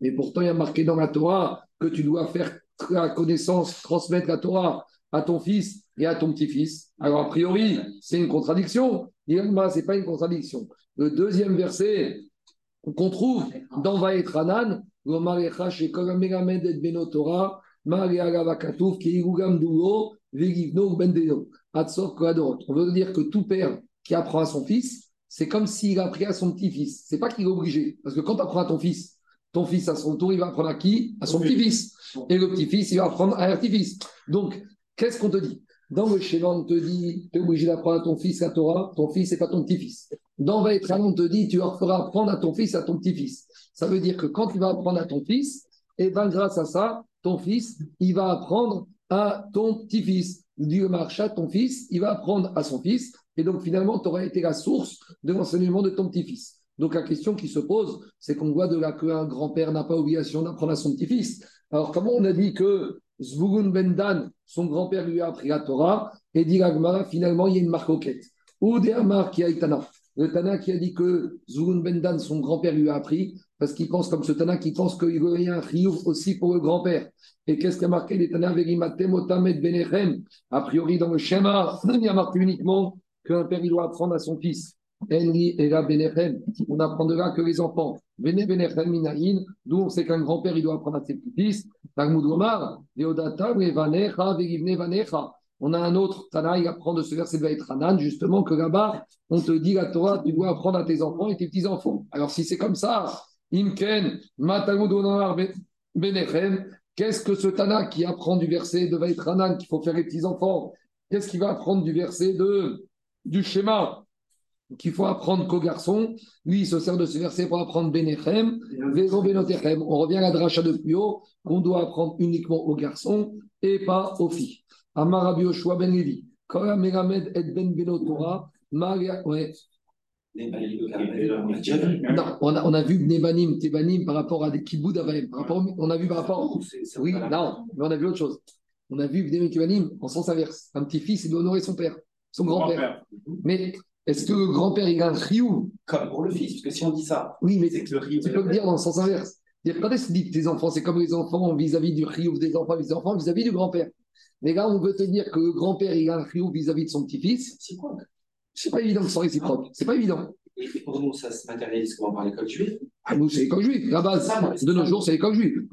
mais pourtant, il y a marqué dans la Torah que tu dois faire la connaissance, transmettre la Torah à ton fils et à ton petit-fils. Alors, a priori, c'est une contradiction. Ce n'est pas une contradiction. Le deuxième verset qu'on trouve dans Vaetranan, Koadorot. On veut dire que tout père qui apprend à son fils, c'est comme s'il a appris à son petit-fils. C'est pas qu'il est obligé. Parce que quand tu apprends à ton fils, ton fils à son tour, il va apprendre à qui? À son Oui. petit-fils. Et le petit-fils, il va apprendre à un petit-fils. Donc, qu'est-ce qu'on te dit? Dans le schéma, on te dit, tu es obligé d'apprendre à ton fils la Torah, ton fils n'est pas ton petit-fils. Dans Vaïtran, on te dit, tu leur feras apprendre à ton fils à ton petit-fils. Ça veut dire que quand tu vas apprendre à ton fils, et ben grâce à ça, ton fils, il va apprendre à ton petit-fils. Dieu marcha, ton fils, il va apprendre à son fils. Et donc, finalement, tu auras été la source de l'enseignement de ton petit-fils. Donc, la question qui se pose, c'est qu'on voit de là qu'un grand-père n'a pas obligation d'apprendre à son petit-fils. Alors, comment on a dit que Zvulun Ben Dan, son grand-père lui a appris la Torah, et dit la Gemara, finalement, il y a une marque auquette. Ou Amar qui a. Le Tana qui a dit que Zvulun Ben Dan, son grand-père lui a appris, parce qu'il pense comme ce Tana qui pense qu'il y a un chiyuv aussi pour le grand-père. Et qu'est-ce qu'a marqué les Tana Verimatem Otamed Benechem A priori, dans le schéma, <clears throat> il y a marqué uniquement qu'un père doit apprendre à son fils. Enli et la Benechem. On apprendra que les enfants. D'où on sait qu'un grand-père il doit apprendre à ses petits-fils. On a un autre Tana, il apprend de ce verset de Hanan, justement, que là-bas, on te dit la Torah, tu dois apprendre à tes enfants et tes petits-enfants. Alors, si c'est comme ça, Imken, qu'est-ce que ce Tana qui apprend du verset de Hanan qu'il faut faire les petits-enfants? Qu'est-ce qu'il va apprendre du verset de, du schéma? Qu'il faut apprendre qu'aux garçons Lui, il se sert de ce verset pour apprendre Benechem, Véro Benotechem. On revient à la dracha de plus haut, qu'on doit apprendre uniquement aux garçons et pas aux filles. Amar Rabbi Yoshua ben Levi, Kora Meramed et Ben Benotora, Maria. Ouais. Non, on a, on a vu Nebanim, Tebanim par rapport à des kibbouds Avaim. Par rapport, on a vu par rapport. Oui, non, mais on a vu autre chose. On a vu Nebanim, Tebanim en sens inverse. Un petit-fils, il doit honorer son père, son grand-père. Mais est-ce que le grand-père, il a un riou Comme pour le fils, parce que si on dit ça, Oui, mais c'est que le riz. tu peux le dire dans le sens inverse. Dire, Quand est-ce que que tes enfants, c'est comme les enfants vis-à-vis du riou des enfants, vis-à-vis des enfants, vis-à-vis du grand-père Mais là, on veut te dire que le grand-père, il a un riou vis-à-vis de son petit-fils. C'est quoi C'est pas évident que ce soit réciproque. C'est pas évident. Et pour nous, ça se matérialise comment par l'école juive? Ah, nous, c'est l'école juive. La base, de nos jours, c'est l'école juive.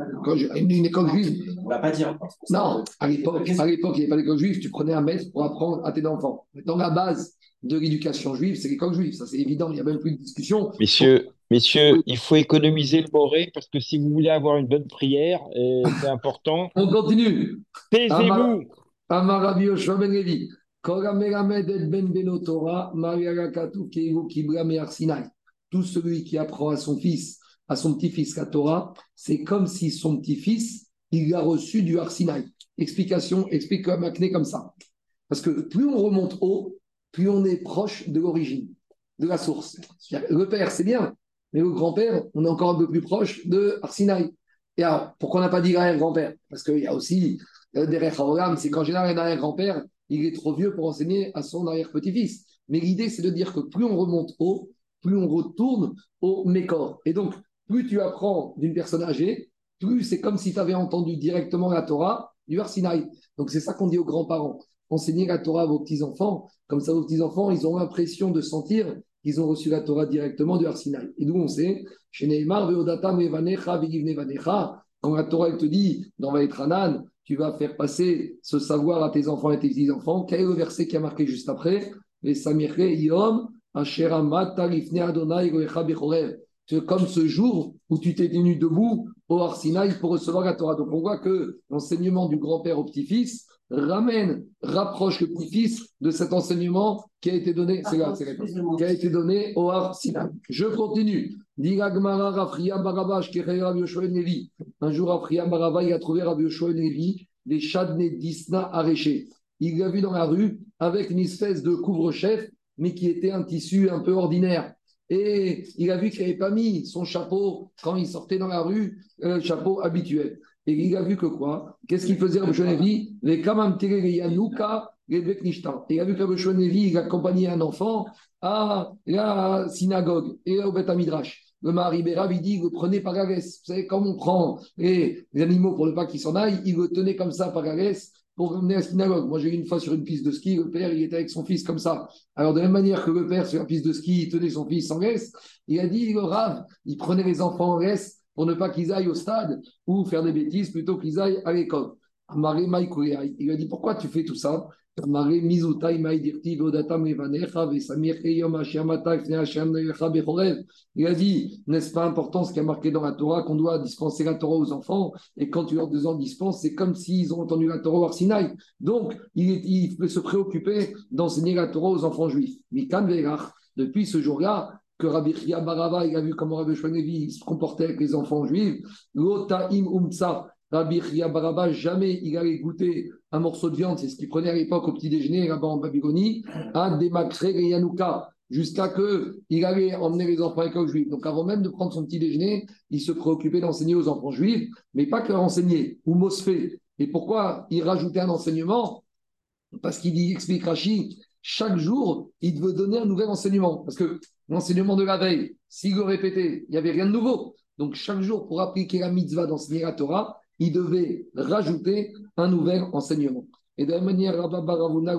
Une école juive. On va pas dire. Non, à l'époque, à l'époque, il n'y avait pas d'école juive, tu prenais un maître pour apprendre à tes enfants. Maintenant, la base de l'éducation juive, c'est l'école juive. Ça, c'est évident, il n'y a même plus de discussion. Messieurs, messieurs, il faut économiser le moré parce que si vous voulez avoir une bonne prière, euh, <laughs> c'est important. On continue. Taisez-vous. Ben Levi. Ben. Tout celui qui apprend à son fils, à son petit-fils la Torah, c'est comme si son petit-fils, il l'a reçu du Arsinaï. Explication, explique comme acné comme ça. Parce que plus on remonte haut, plus on est proche de l'origine, de la source. Le père, c'est bien, mais le grand-père, on est encore un peu plus proche de Arsinaï. Et alors, pourquoi on n'a pas dit l'arrière-grand-père Parce qu'il y a aussi euh, derrière c'est qu'en général, un arrière-grand-père, il est trop vieux pour enseigner à son arrière-petit-fils. Mais l'idée, c'est de dire que plus on remonte haut, plus on retourne au Mécor. Et donc, plus tu apprends d'une personne âgée, plus c'est comme si tu avais entendu directement la Torah du Arsinaï. Donc, c'est ça qu'on dit aux grands-parents. Enseignez la Torah à vos petits-enfants. Comme ça, vos petits-enfants, ils ont l'impression de sentir qu'ils ont reçu la Torah directement du Arsinaï. Et d'où on sait, chez Neymar, quand la Torah te dit, dans Vaetranan, tu vas faire passer ce savoir à tes enfants et tes petits-enfants. Quel est le verset qui a marqué juste après? Comme ce jour où tu t'es tenu debout au Arsinaï pour recevoir la Torah. Donc on voit que l'enseignement du grand-père au petit-fils ramène, rapproche le petit-fils de cet enseignement qui a été donné, c'est là, c'est qui a été donné au Arsinaï. Je continue. Ben. Un jour, Rafria Baraba, il a trouvé Rabbi Yoshua ben Levi des chadnés d'Isna arrachés. Il l'a vu dans la rue avec une espèce de couvre-chef, mais qui était un tissu un peu ordinaire. Et il a vu qu'il n'avait pas mis son chapeau quand il sortait dans la rue, euh, chapeau habituel. Et il a vu que quoi? Qu'est-ce qu'il faisait Rabbi Yoshua Levi Les il a vu que Rabbi il accompagnait un enfant à la synagogue et au Beth Midrash. Le mari Bérav, il dit, le prenait par la. Vous savez, comme on prend les, animaux pour ne pas qu'ils s'en aillent, il le tenait comme ça par la pour emmener à la synagogue. Moi, j'ai eu une fois sur une piste de ski, le père, il était avec son fils comme ça. Alors, de la même manière que le père, sur la piste de ski, il tenait son fils en laisse, il a dit, le rave, il prenait les enfants en laisse pour ne pas qu'ils aillent au stade ou faire des bêtises plutôt qu'ils aillent à l'école. Il a dit, pourquoi tu fais tout ça? Il a dit, n'est-ce pas important ce qui est marqué dans la Torah, qu'on doit dispenser la Torah aux enfants, et quand tu leur deux ans dispenses, c'est comme s'ils ont entendu la Torah au Arsinaï. Donc, il, peut se préoccuper d'enseigner la Torah aux enfants juifs. Ve'erach. Depuis ce jour-là, que Rabbi Chia Barava, a vu comment Rabbi Shvanevi se comportait avec les enfants juifs, Lotaim Rabbi Baraba, jamais il allait goûter un morceau de viande, c'est ce qu'il prenait à l'époque au petit déjeuner là-bas en Babylonie, à Demakre et Yanouka, jusqu'à que il allait emmener les enfants à l'école juive. Donc avant même de prendre son petit déjeuner, il se préoccupait d'enseigner aux enfants juifs, mais pas que enseigner, ou Mosfé. Et pourquoi il rajoutait un enseignement? Parce qu'il explique Rachi, chaque jour, il devait donner un nouvel enseignement. Parce que l'enseignement de la veille, s'il le répétait, il n'y avait rien de nouveau. Donc chaque jour, pour appliquer la mitzvah d'enseigner la Torah, il devait rajouter un nouvel enseignement. Et de la même manière, Rabba Baravuna,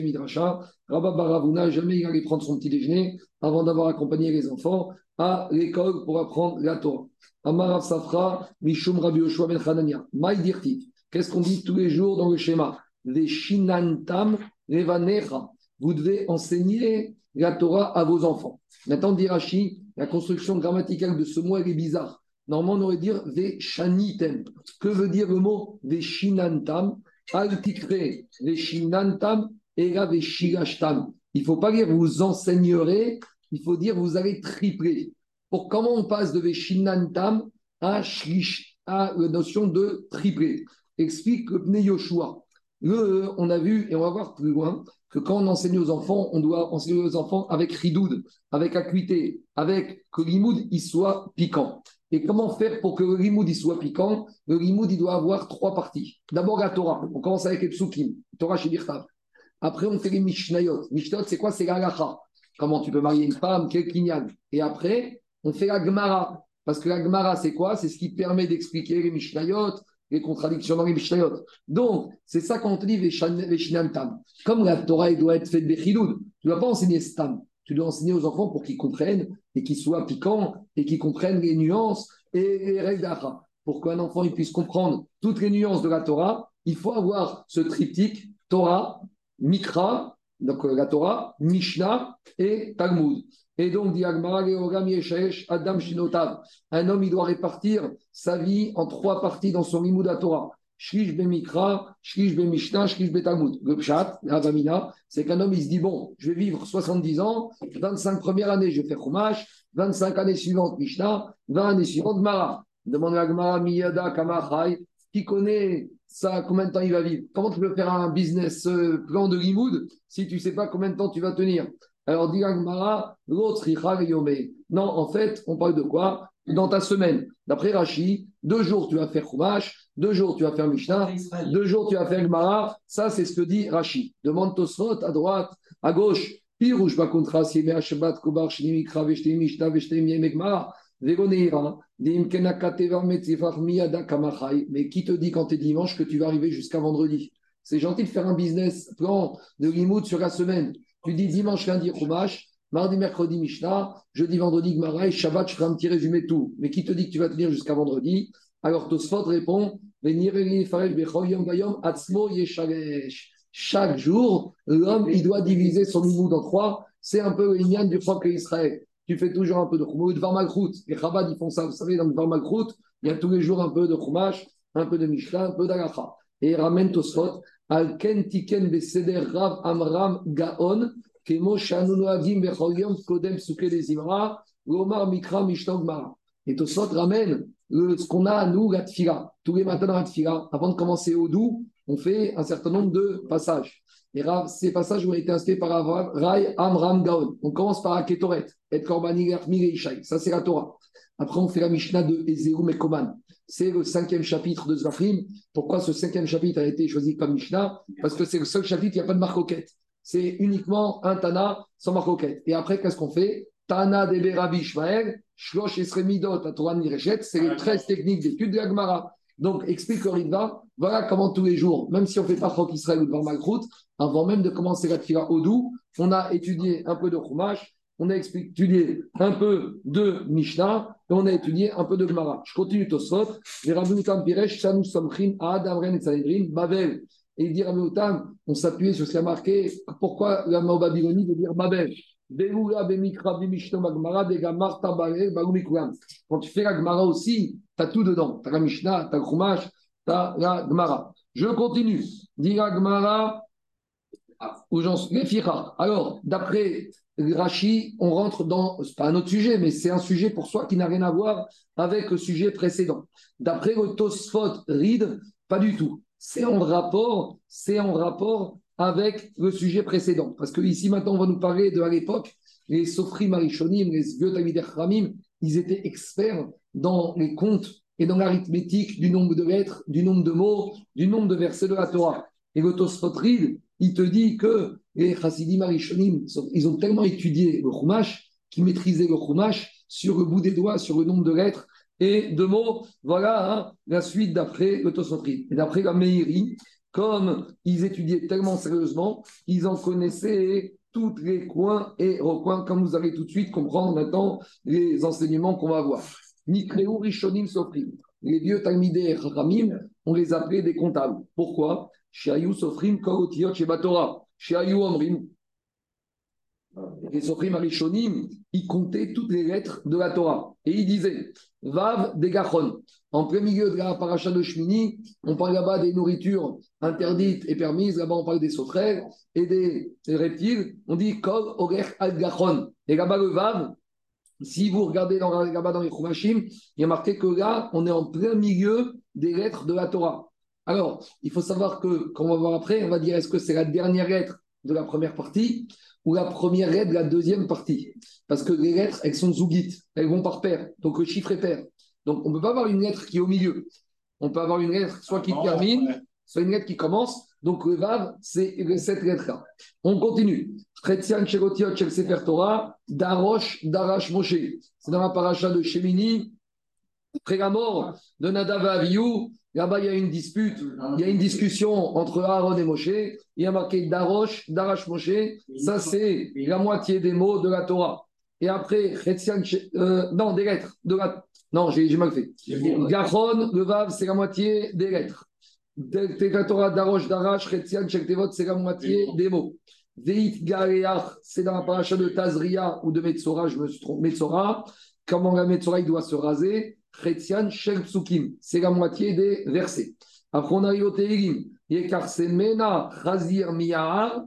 Midrasha, Rabba Baravuna, jamais il allait prendre son petit déjeuner avant d'avoir accompagné les enfants à l'école pour apprendre la Torah. Amarav Safra, Mishum Rabbi Yoshua Ben. Maïdirti. Qu'est-ce qu'on dit tous les jours dans le schéma? Veshinantam Revanecha. Vous devez enseigner la Torah à vos enfants. Maintenant, dit Rashi, la construction grammaticale de ce mot, elle est bizarre. Normalement, on aurait dire Veshanitem. Que veut dire le mot Veshinantam? Al tikre Veshinantam et la Veshilashtam. Il ne faut pas dire vous enseignerez, il faut dire vous allez tripler. Pour comment on passe de Veshinantam à Shlish, à la notion de tripler? Explique le Pnei Yoshua. Le, on a vu, et on va voir plus loin, que quand on enseigne aux enfants, on doit enseigner aux enfants avec ridoud, avec acuité, avec que l'imoud il soit piquant. Et comment faire pour que le limoud soit piquant? Le limoud il doit avoir trois parties. D'abord la Torah. On commence avec les psukim, Torah chez. Après on fait les mishnayot. Mishnayot c'est quoi? C'est la halacha. Comment tu peux marier une femme, quel kinyan? Et après on fait la gemara. Parce que la gemara c'est quoi? C'est ce qui permet d'expliquer les mishnayot, les contradictions dans les Mishnayot. Donc, c'est ça qu'on te dit, Veshinan Tam. Comme la Torah elle doit être faite des chidoud, tu ne dois pas enseigner Stam. Tu dois enseigner aux enfants pour qu'ils comprennent et qu'ils soient piquants et qu'ils comprennent les nuances et les règles d'Acha. Pour qu'un enfant puisse comprendre toutes les nuances de la Torah, il faut avoir ce triptyque Torah, Mikra, donc euh, la Torah, Mishnah et Talmud. Et donc, dit Adam Shinotav. Un homme, il doit répartir sa vie en trois parties dans son Limoud Torah. Shlish Bemikra, Shlish Bemishnah, Shlish Betalmud. Le Pshat, c'est qu'un homme, il se dit bon, je vais vivre 70 ans, 25 premières années, je faire Chumash, 25 années suivantes, Mishnah, 20 années suivantes, Mara. Demande à Agmara, Miyada, Kamachai, qui connaît ça, combien de temps il va vivre? Comment tu peux faire un business euh, plan de Limoud si tu ne sais pas combien de temps tu vas tenir? Alors, dit Agmara, l'autre, Non, en fait, on parle de quoi? Dans ta semaine. D'après Rashi, deux jours tu vas faire Chumash, deux jours tu vas faire Mishnah, deux jours tu vas faire Gemara. Ça, c'est ce que dit Rashi. Demande Tosfot à droite, à gauche. Pirouche Bakontra, Siemea Shabbat, Kobar, Shinimikra, Veshtem, Mishnah, Veshtem, Yemegmara. Mais qui te dit quand tu es dimanche que tu vas arriver jusqu'à vendredi? C'est gentil de faire un business plan de limoud sur la semaine. Tu dis dimanche, lundi, Chumash, mardi, mercredi, Mishnah, jeudi, vendredi, Gemara, et Shabbat, je ferai un petit résumé tout. Mais qui te dit que tu vas tenir jusqu'à vendredi? Alors Tosfot répond chaque jour, l'homme, il doit diviser son limoud en trois. C'est un peu l'ignan du propre Israël. Tu fais toujours un peu de Chumash, de Varmalchut. Les Chabad, ils font ça. Vous savez, dans le Varmalchut, il y a tous les jours un peu de Chumash, un peu de Mishnah, un peu d'Alacha. Et ramène Tosfot. Al ken tiken beseder rav amram gaon Et Tosfot ramène le- ce qu'on a à nous, la tfila. Tous les matins la tfila, avant de commencer au doux, on fait un certain nombre de passages. Et ces passages ont été inspirés par Rai Amram Gaon. On commence par Aketoret, et. Ça, c'est la Torah. Après, on fait la Mishnah de Ezerum et Koman. C'est le cinquième chapitre de Zvachim. Pourquoi ce cinquième chapitre a été choisi comme Mishnah? Parce que c'est le seul chapitre il n'y a pas de marcoquette. C'est uniquement un Tana sans marcoquette. Et après, qu'est-ce qu'on fait? Tana de Rabbi Ishmael, Shlosh Esremidot, à Torah Nirechet, c'est les 13 techniques d'étude de la Gemara. Donc, explique Ritva, voilà comment tous les jours, même si on ne fait pas Chok Israël ou Bar Malchut, avant même de commencer la Tfila Odou, on a étudié un peu de Chumash, on a étudié un peu de Mishnah, et on a étudié un peu de Gemara. Je continue Tosfot. Les. Et il dit on s'appuyait sur ce qui a marqué, pourquoi la mot Babylonie veut dire Babel. Quand tu fais la Gemara aussi, tu as tout dedans. Tu as la Mishnah, tu as le Chumash, tu la Gemara. Je continue. Dit la Gemara, où j'en suis. Alors, d'après Rashi, on rentre dans, c'est pas un autre sujet, mais c'est un sujet pour soi qui n'a rien à voir avec le sujet précédent. D'après le Tosfot pas du tout. C'est en rapport, c'est en rapport avec le sujet précédent. Parce que ici, maintenant, on va nous parler de à l'époque, les Sofrim Arishonim, les vieux Ramim, ils étaient experts dans les comptes et dans l'arithmétique du nombre de lettres, du nombre de mots, du nombre de versets de la Torah. Et le Tosfot Reed, il te dit que les Chassidim Arishonim, ils ont tellement étudié le Chumash qu'ils maîtrisaient le Chumash sur le bout des doigts, sur le nombre de lettres et de mots. Voilà hein, la suite d'après Reed. Et d'après la Meiri, comme ils étudiaient tellement sérieusement, ils en connaissaient tous les coins et recoins, comme vous allez tout de suite comprendre maintenant les enseignements qu'on va voir. Nikreu Rishonim Sofrim. Les vieux Talmidei Ramim, on les appelait des comptables. Pourquoi? Shayu Sofrim Korotiot Shebatora. Shayu Omrim. Les Sofrim Arishonim, ils comptaient toutes les lettres de la Torah. Et ils disaient Vav Degachon. En plein milieu de la paracha de Shmini, on parle là-bas des nourritures interdites et permises. Là-bas, on parle des sauterelles et des, des reptiles. On dit Kol Orech Al Gachon. Et là-bas, le Vav, si vous regardez dans, là-bas dans les Chumashim, il y a marqué que là, on est en plein milieu des lettres de la Torah. Alors, il faut savoir que, comme on va voir après, on va dire est-ce que c'est la dernière lettre de la première partie? Ou la première lettre de la deuxième partie Parce que les lettres, elles sont zougites, elles vont par paire, donc le chiffre est pair. Donc, on ne peut pas avoir une lettre qui est au milieu. On peut avoir une lettre soit qui termine, soit une lettre qui commence. Donc, le Vav, c'est cette lettre-là. On continue. Chretzian Cherotiot Sefer Torah, Darosh, Darash Moshe. C'est dans la paracha de Shemini. Après la mort de Nadav et Avihu, là-bas, il y a une dispute, il y a une discussion entre Aaron et Moshe. Il y a marqué Darosh, Darash Moshe. Ça, c'est la moitié des mots de la Torah. Et après, euh, non, des lettres. De la, non, j'ai mal fait. Gachon, le Vav, c'est la moitié des lettres. Torah, Darosh, Darash, Chetzian, Shektevot, c'est la moitié des mots. Veit Gareach, c'est dans la paracha de Tazria ou de Metzora, je me suis trompé, Metzora. Comment la Metzora, il doit se raser? Chetzian, Shel Psukim, c'est la moitié des versets. Après, on arrive au Tehillim. Yekar Semena, Chazir, Miyahar.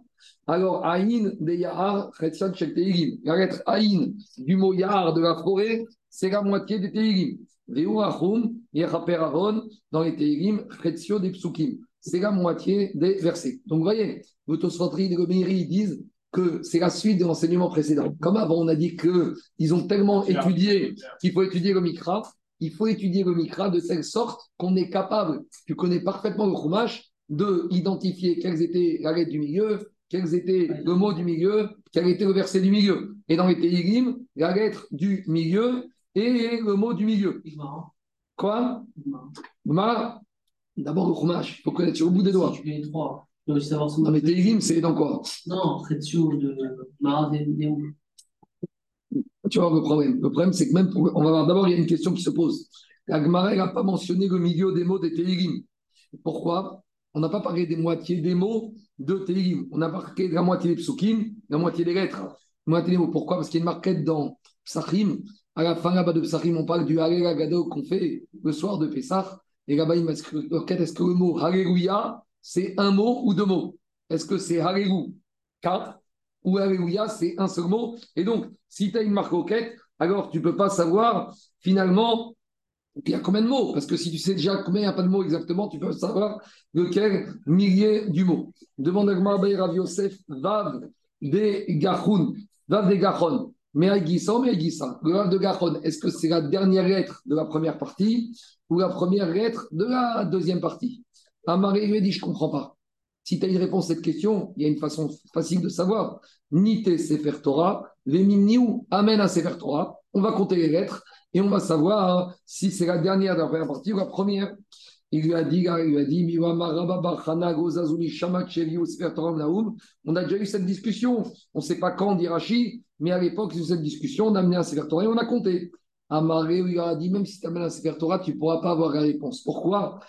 Alors, Aïn de Yahar, Shel Tehillim. La lettre Aïn du mot Yahar de la forêt, c'est la moitié des Tehillim. Veurachum, Yechaper Aaron, dans les Tehillim, Chetzio des Psukim. C'est la moitié des versets. Donc, vous voyez, le Tosfotri et le Meiri disent que c'est la suite de l'enseignement précédent. Comme avant, on a dit qu'ils ont tellement étudié qu'il faut étudier le Mikra, il faut étudier le Mikra de telle sorte qu'on est capable, tu connais parfaitement le Chumash, de identifier quelles étaient la lettre du milieu, quels étaient le mot du milieu, quel était le verset du milieu. Et dans les Tehillim, la lettre du milieu et le mot du milieu. Quoi? Gemara, D'abord le Chumash, il faut connaître sur le bout des doigts. Si trois, tu dois savoir son Non, mais c'est dans quoi? Non, Tretio de Marat des des- Tu vois le problème. Le problème, c'est que même pour... On va voir d'abord, il y a une question qui se pose. La Gemara, elle n'a pas mentionné le milieu des mots des Tehillim. Pourquoi? On n'a pas parlé des moitiés des mots de Tehillim. On a parlé de la moitié des psukim, la moitié des lettres, moitié des mots. Pourquoi? Parce qu'il y a une marquette dans Psachim. À la fin là-bas de Psachim, on parle du Halel qu'on fait le soir de Pessah. Et là-bas, il marqué est-ce que le mot Alléluia, c'est un mot ou deux mots? Est-ce que c'est Alléluia 4 ou Alléluia, c'est un seul mot? Et donc, si tu as une marque alors tu ne peux pas savoir finalement il y a combien de mots? Parce que si tu sais déjà combien il n'y a pas de mots exactement, tu peux savoir lequel millier du mot. Demande à Gmarbaï Rav Yosef, Vav de Gachon, Vav de Gachon. Mais Aïgissa ou mais Aïgissa Le Vav de Gachon, est-ce que c'est la dernière lettre de la première partie ou la première lettre de la deuxième partie? Amaré lui dit Je ne comprends pas. Si tu as une réponse à cette question, il y a une façon facile de savoir. Nite Sefer Torah, Vemimniou, Amen à Sefer Torah. On va compter les lettres et on va savoir si c'est la dernière de la première partie ou la première. Il lui a dit, il lui a dit. On a déjà eu cette discussion. On ne sait pas quand, dit Rashi, mais à l'époque, sur cette discussion, on a amené un Sefer Torah et on a compté. Amaré il a dit, même si tu amènes un Sefer Torah, tu ne pourras pas avoir la réponse. Pourquoi?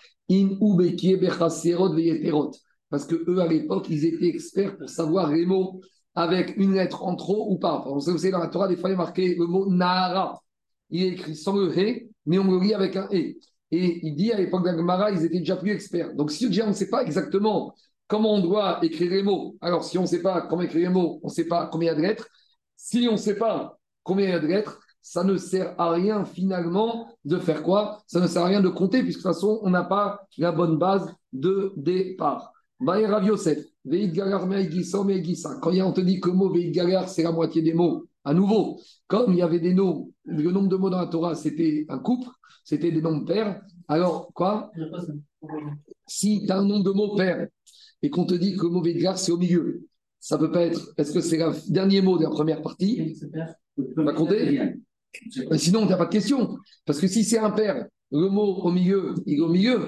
Veyeterot. Parce que eux, à l'époque, ils étaient experts pour savoir les mots avec une lettre en trop ou pas. Vous savez, dans la Torah, des fois, il est marqué le mot Nahara. Il est écrit sans le He, mais on le lit avec un E. Et il dit à l'époque d'Agmara, ils étaient déjà plus experts. Donc, si déjà on ne sait pas exactement comment on doit écrire les mots, alors si on ne sait pas comment écrire les mots, on ne sait pas combien il y a de lettres. Si on ne sait pas combien il y a de lettres, ça ne sert à rien finalement de faire quoi? Ça ne sert à rien de compter, puisque de toute façon, on n'a pas la bonne base de départ. Rav Yosef, Veid Gagar Quand il y a, on te dit que le mot Veid Gagar, c'est la moitié des mots. À nouveau, comme il y avait des noms, le nombre de mots dans la Torah, c'était un couple, c'était des nombres pairs. Alors, quoi? Si tu as un nombre de mots pairs et qu'on te dit que le mot Veid Gagar, c'est au milieu, ça peut pas être. Est-ce que c'est le dernier mot de la première partie On va compter? Sinon, il n'y a pas de question. Parce que si c'est un père, le mot au milieu, il est au milieu.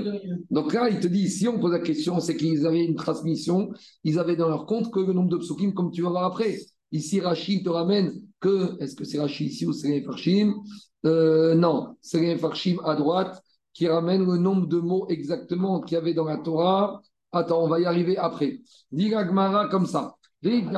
Donc là, il te dit, si on pose la question, c'est qu'ils avaient une transmission, ils avaient dans leur compte que le nombre de psukim, comme tu vas voir après. Ici, Rachid te ramène est-ce que c'est Rachid ici ou c'est les Farshim? Euh, Non, c'est les Farshim à droite qui ramène le nombre de mots exactement qu'il y avait dans la Torah. Attends, on va y arriver après. Dit comme ça. Il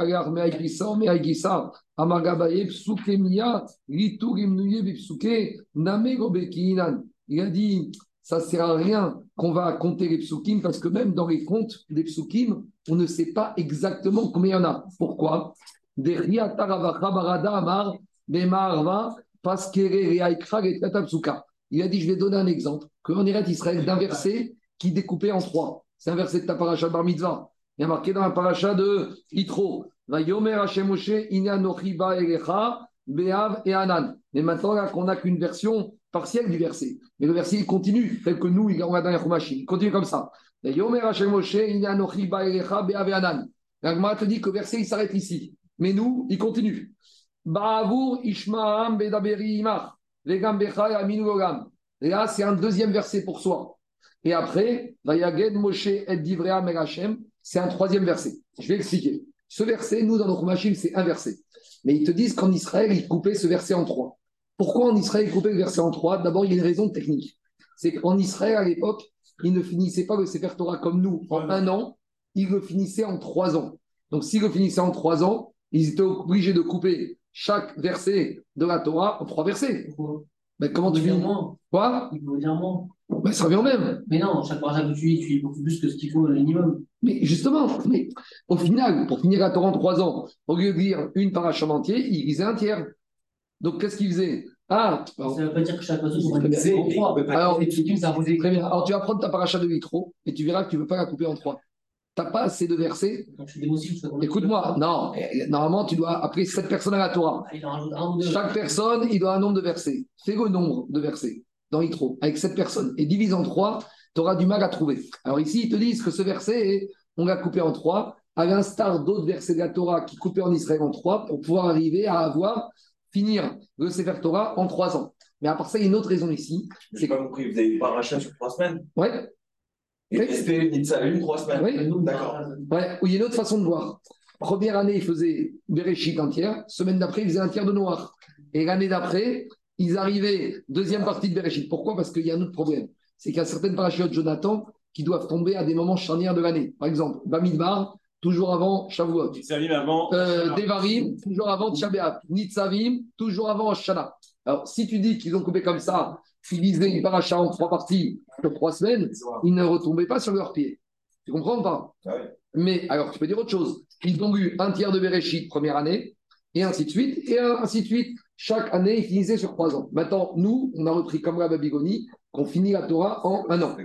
a dit, ça ne sert à rien qu'on va compter les psukim parce que même dans les comptes des psukim, on ne sait pas exactement combien il y en a. Pourquoi? Il a dit, je vais donner un exemple, qu'en Irak Israël, d'un verset qui découpait en trois. C'est un verset de ta paracha bar mitzvah. Il y a marqué dans la paracha de Anan. Mais maintenant, là, qu'on n'a qu'une version partielle du verset. Mais le verset, il continue, tel que nous, on va dans la Il continue comme ça. L'Agma te dit que le verset, il s'arrête ici. Mais nous, il continue. Ba'avur Ishmaam Bedaberi Imach, Vegam Aminu Logam. Là, c'est un deuxième verset pour soi. Et après, Vayaged Moshe et Divrea Merachem, c'est un troisième verset. Je vais expliquer. Ce verset, nous, dans notre machine, c'est un verset. Mais ils te disent qu'en Israël, ils coupaient ce verset en trois. Pourquoi en Israël, ils coupaient le verset en trois? D'abord, il y a une raison technique. C'est qu'en Israël, à l'époque, ils ne finissaient pas le Sefer Torah comme nous en un an, ils le finissaient en trois ans. Donc, s'ils le finissaient en trois ans, ils étaient obligés de couper chaque verset de la Torah en trois versets. Mais comment tu finis Quoi Il faut dire moins. Ben, ça revient au même. Mais non, chaque paragraphe que tu lis, tu lis beaucoup plus que ce qu'il faut au minimum. Mais justement, mais au final, pour finir la Torah en trois ans, au lieu de lire une paracha entière, il lisait un tiers. Donc qu'est-ce qu'il faisait Ah, Ça ne veut pas dire que chaque Très bien. divisée en trois. Alors, ça vous très bien. Alors tu vas prendre ta paracha de litro et tu verras que tu ne veux pas la couper en trois. Tu n'as pas assez de versets? Écoute-moi, non, eh, normalement tu dois, après sept personnes à la Torah, Ah, chaque personne, il doit un nombre de versets. Fais le nombre de versets dans litro avec sept personnes et divise en trois, tu auras du mal à trouver. Alors ici, ils te disent que ce verset, on l'a coupé en trois, à l'instar d'autres versets de la Torah qui coupaient en Israël en trois, pour pouvoir arriver à avoir, finir le Sefer Torah en trois ans. Mais à part ça, il y a une autre raison ici. J'ai C'est pas compris, vous avez eu paracha sur trois semaines? Ouais, SP, Nitsa, une, trois semaines Oui. D'accord. ouais, il y a une autre façon de voir. Première année, ils faisaient Bereshit un tiers. Semaine d'après, ils faisaient un tiers de Noir. Et l'année d'après, ils arrivaient deuxième partie de Bereshit. Pourquoi? Parce qu'il y a un autre problème. C'est qu'il y a certaines parachutes de Jonathan qui doivent tomber à des moments charnières de l'année. Par exemple, Bamidbar, toujours avant Shavuot. Arrive avant. Euh, Devarim, toujours avant Tisha B'Av. Nitzavim, toujours avant Shana. Alors, si tu dis qu'ils ont coupé comme ça, qu'ils lisaient une paracha en trois parties sur trois semaines, ils ne retombaient pas sur leurs pieds. Tu comprends ou pas? Ah. Mais alors, tu peux dire autre chose. Ils ont eu un tiers de Bereshit première année, et ainsi de suite, et ainsi de suite. Chaque année, ils finissaient sur trois ans. Maintenant, nous, on a repris comme la Babylonie, qu'on finit la Torah en un an.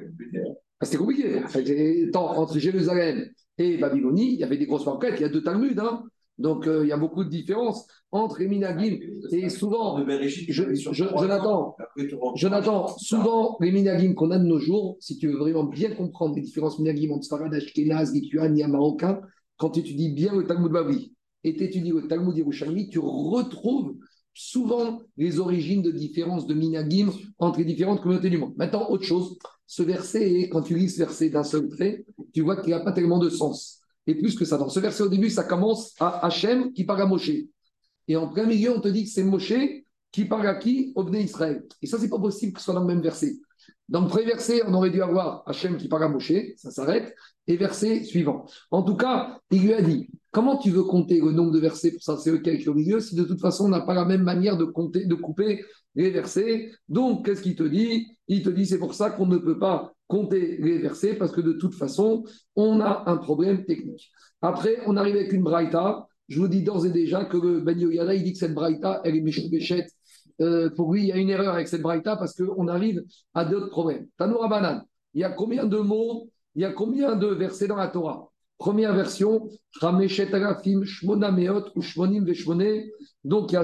Ah, C'était compliqué. Fait, tant, entre Jérusalem et Babylonie, il y avait des grosses marquettes. Il y a deux Talmuds. Hein. Donc, euh, il y a beaucoup de différences entre les Minagim. Et souvent, Jonathan. Jonathan, souvent, les minagim qu'on a de nos jours, si tu veux vraiment bien comprendre les différences minagim entre Sfarad, Ashkenaz, Lituanie, Marocain, quand tu étudies bien le Talmud Bavli et tu étudies le Talmud Yerushalmi, tu retrouves souvent les origines de différences de minagim entre les différentes communautés du monde. Maintenant, autre chose, ce verset, quand tu lis ce verset d'un seul trait, tu vois qu'il n'a pas tellement de sens. Et plus que ça, dans ce verset au début, ça commence à Hachem qui parle à Moshe. Et en plein milieu, on te dit que c'est Moshe qui parle à qui? Au Israël. Et ça, c'est pas possible que ce soit dans le même verset. Dans le premier verset, on aurait dû avoir Hachem qui parle à Moshe, ça s'arrête, et verset suivant. En tout cas, il lui a dit Comment tu veux compter le nombre de versets pour ça, c'est lequel qui au milieu, si de toute façon, on n'a pas la même manière de compter, de couper les versets? Donc, qu'est-ce qu'il te dit? Il te dit c'est pour ça qu'on ne peut pas compter les versets, parce que de toute façon, on a un problème technique. Après, on arrive avec une braïta. Je vous dis d'ores et déjà que le Ben Yoyada, il dit que cette braïta, elle est méchou béchette. Euh, pour lui, il y a une erreur avec cette braïta parce qu'on arrive à d'autres problèmes. Tanoura Banan, il y a combien de mots, il y a combien de versets dans la Torah? Première version, Rameshet Agafim Shmona Meot Veshmone. Donc il y a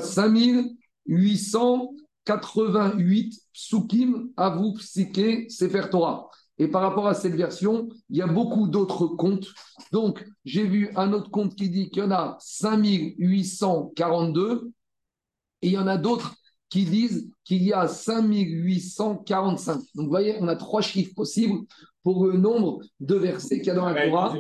5888 psukim, avou, psiké, sefer Torah. Et par rapport à cette version, il y a beaucoup d'autres comptes. Donc, j'ai vu un autre compte qui dit qu'il y en a 5842 et il y en a d'autres qui disent qu'il y a 5845. Donc, vous voyez, on a trois chiffres possibles pour le nombre de versets qu'il y a dans la, Torah.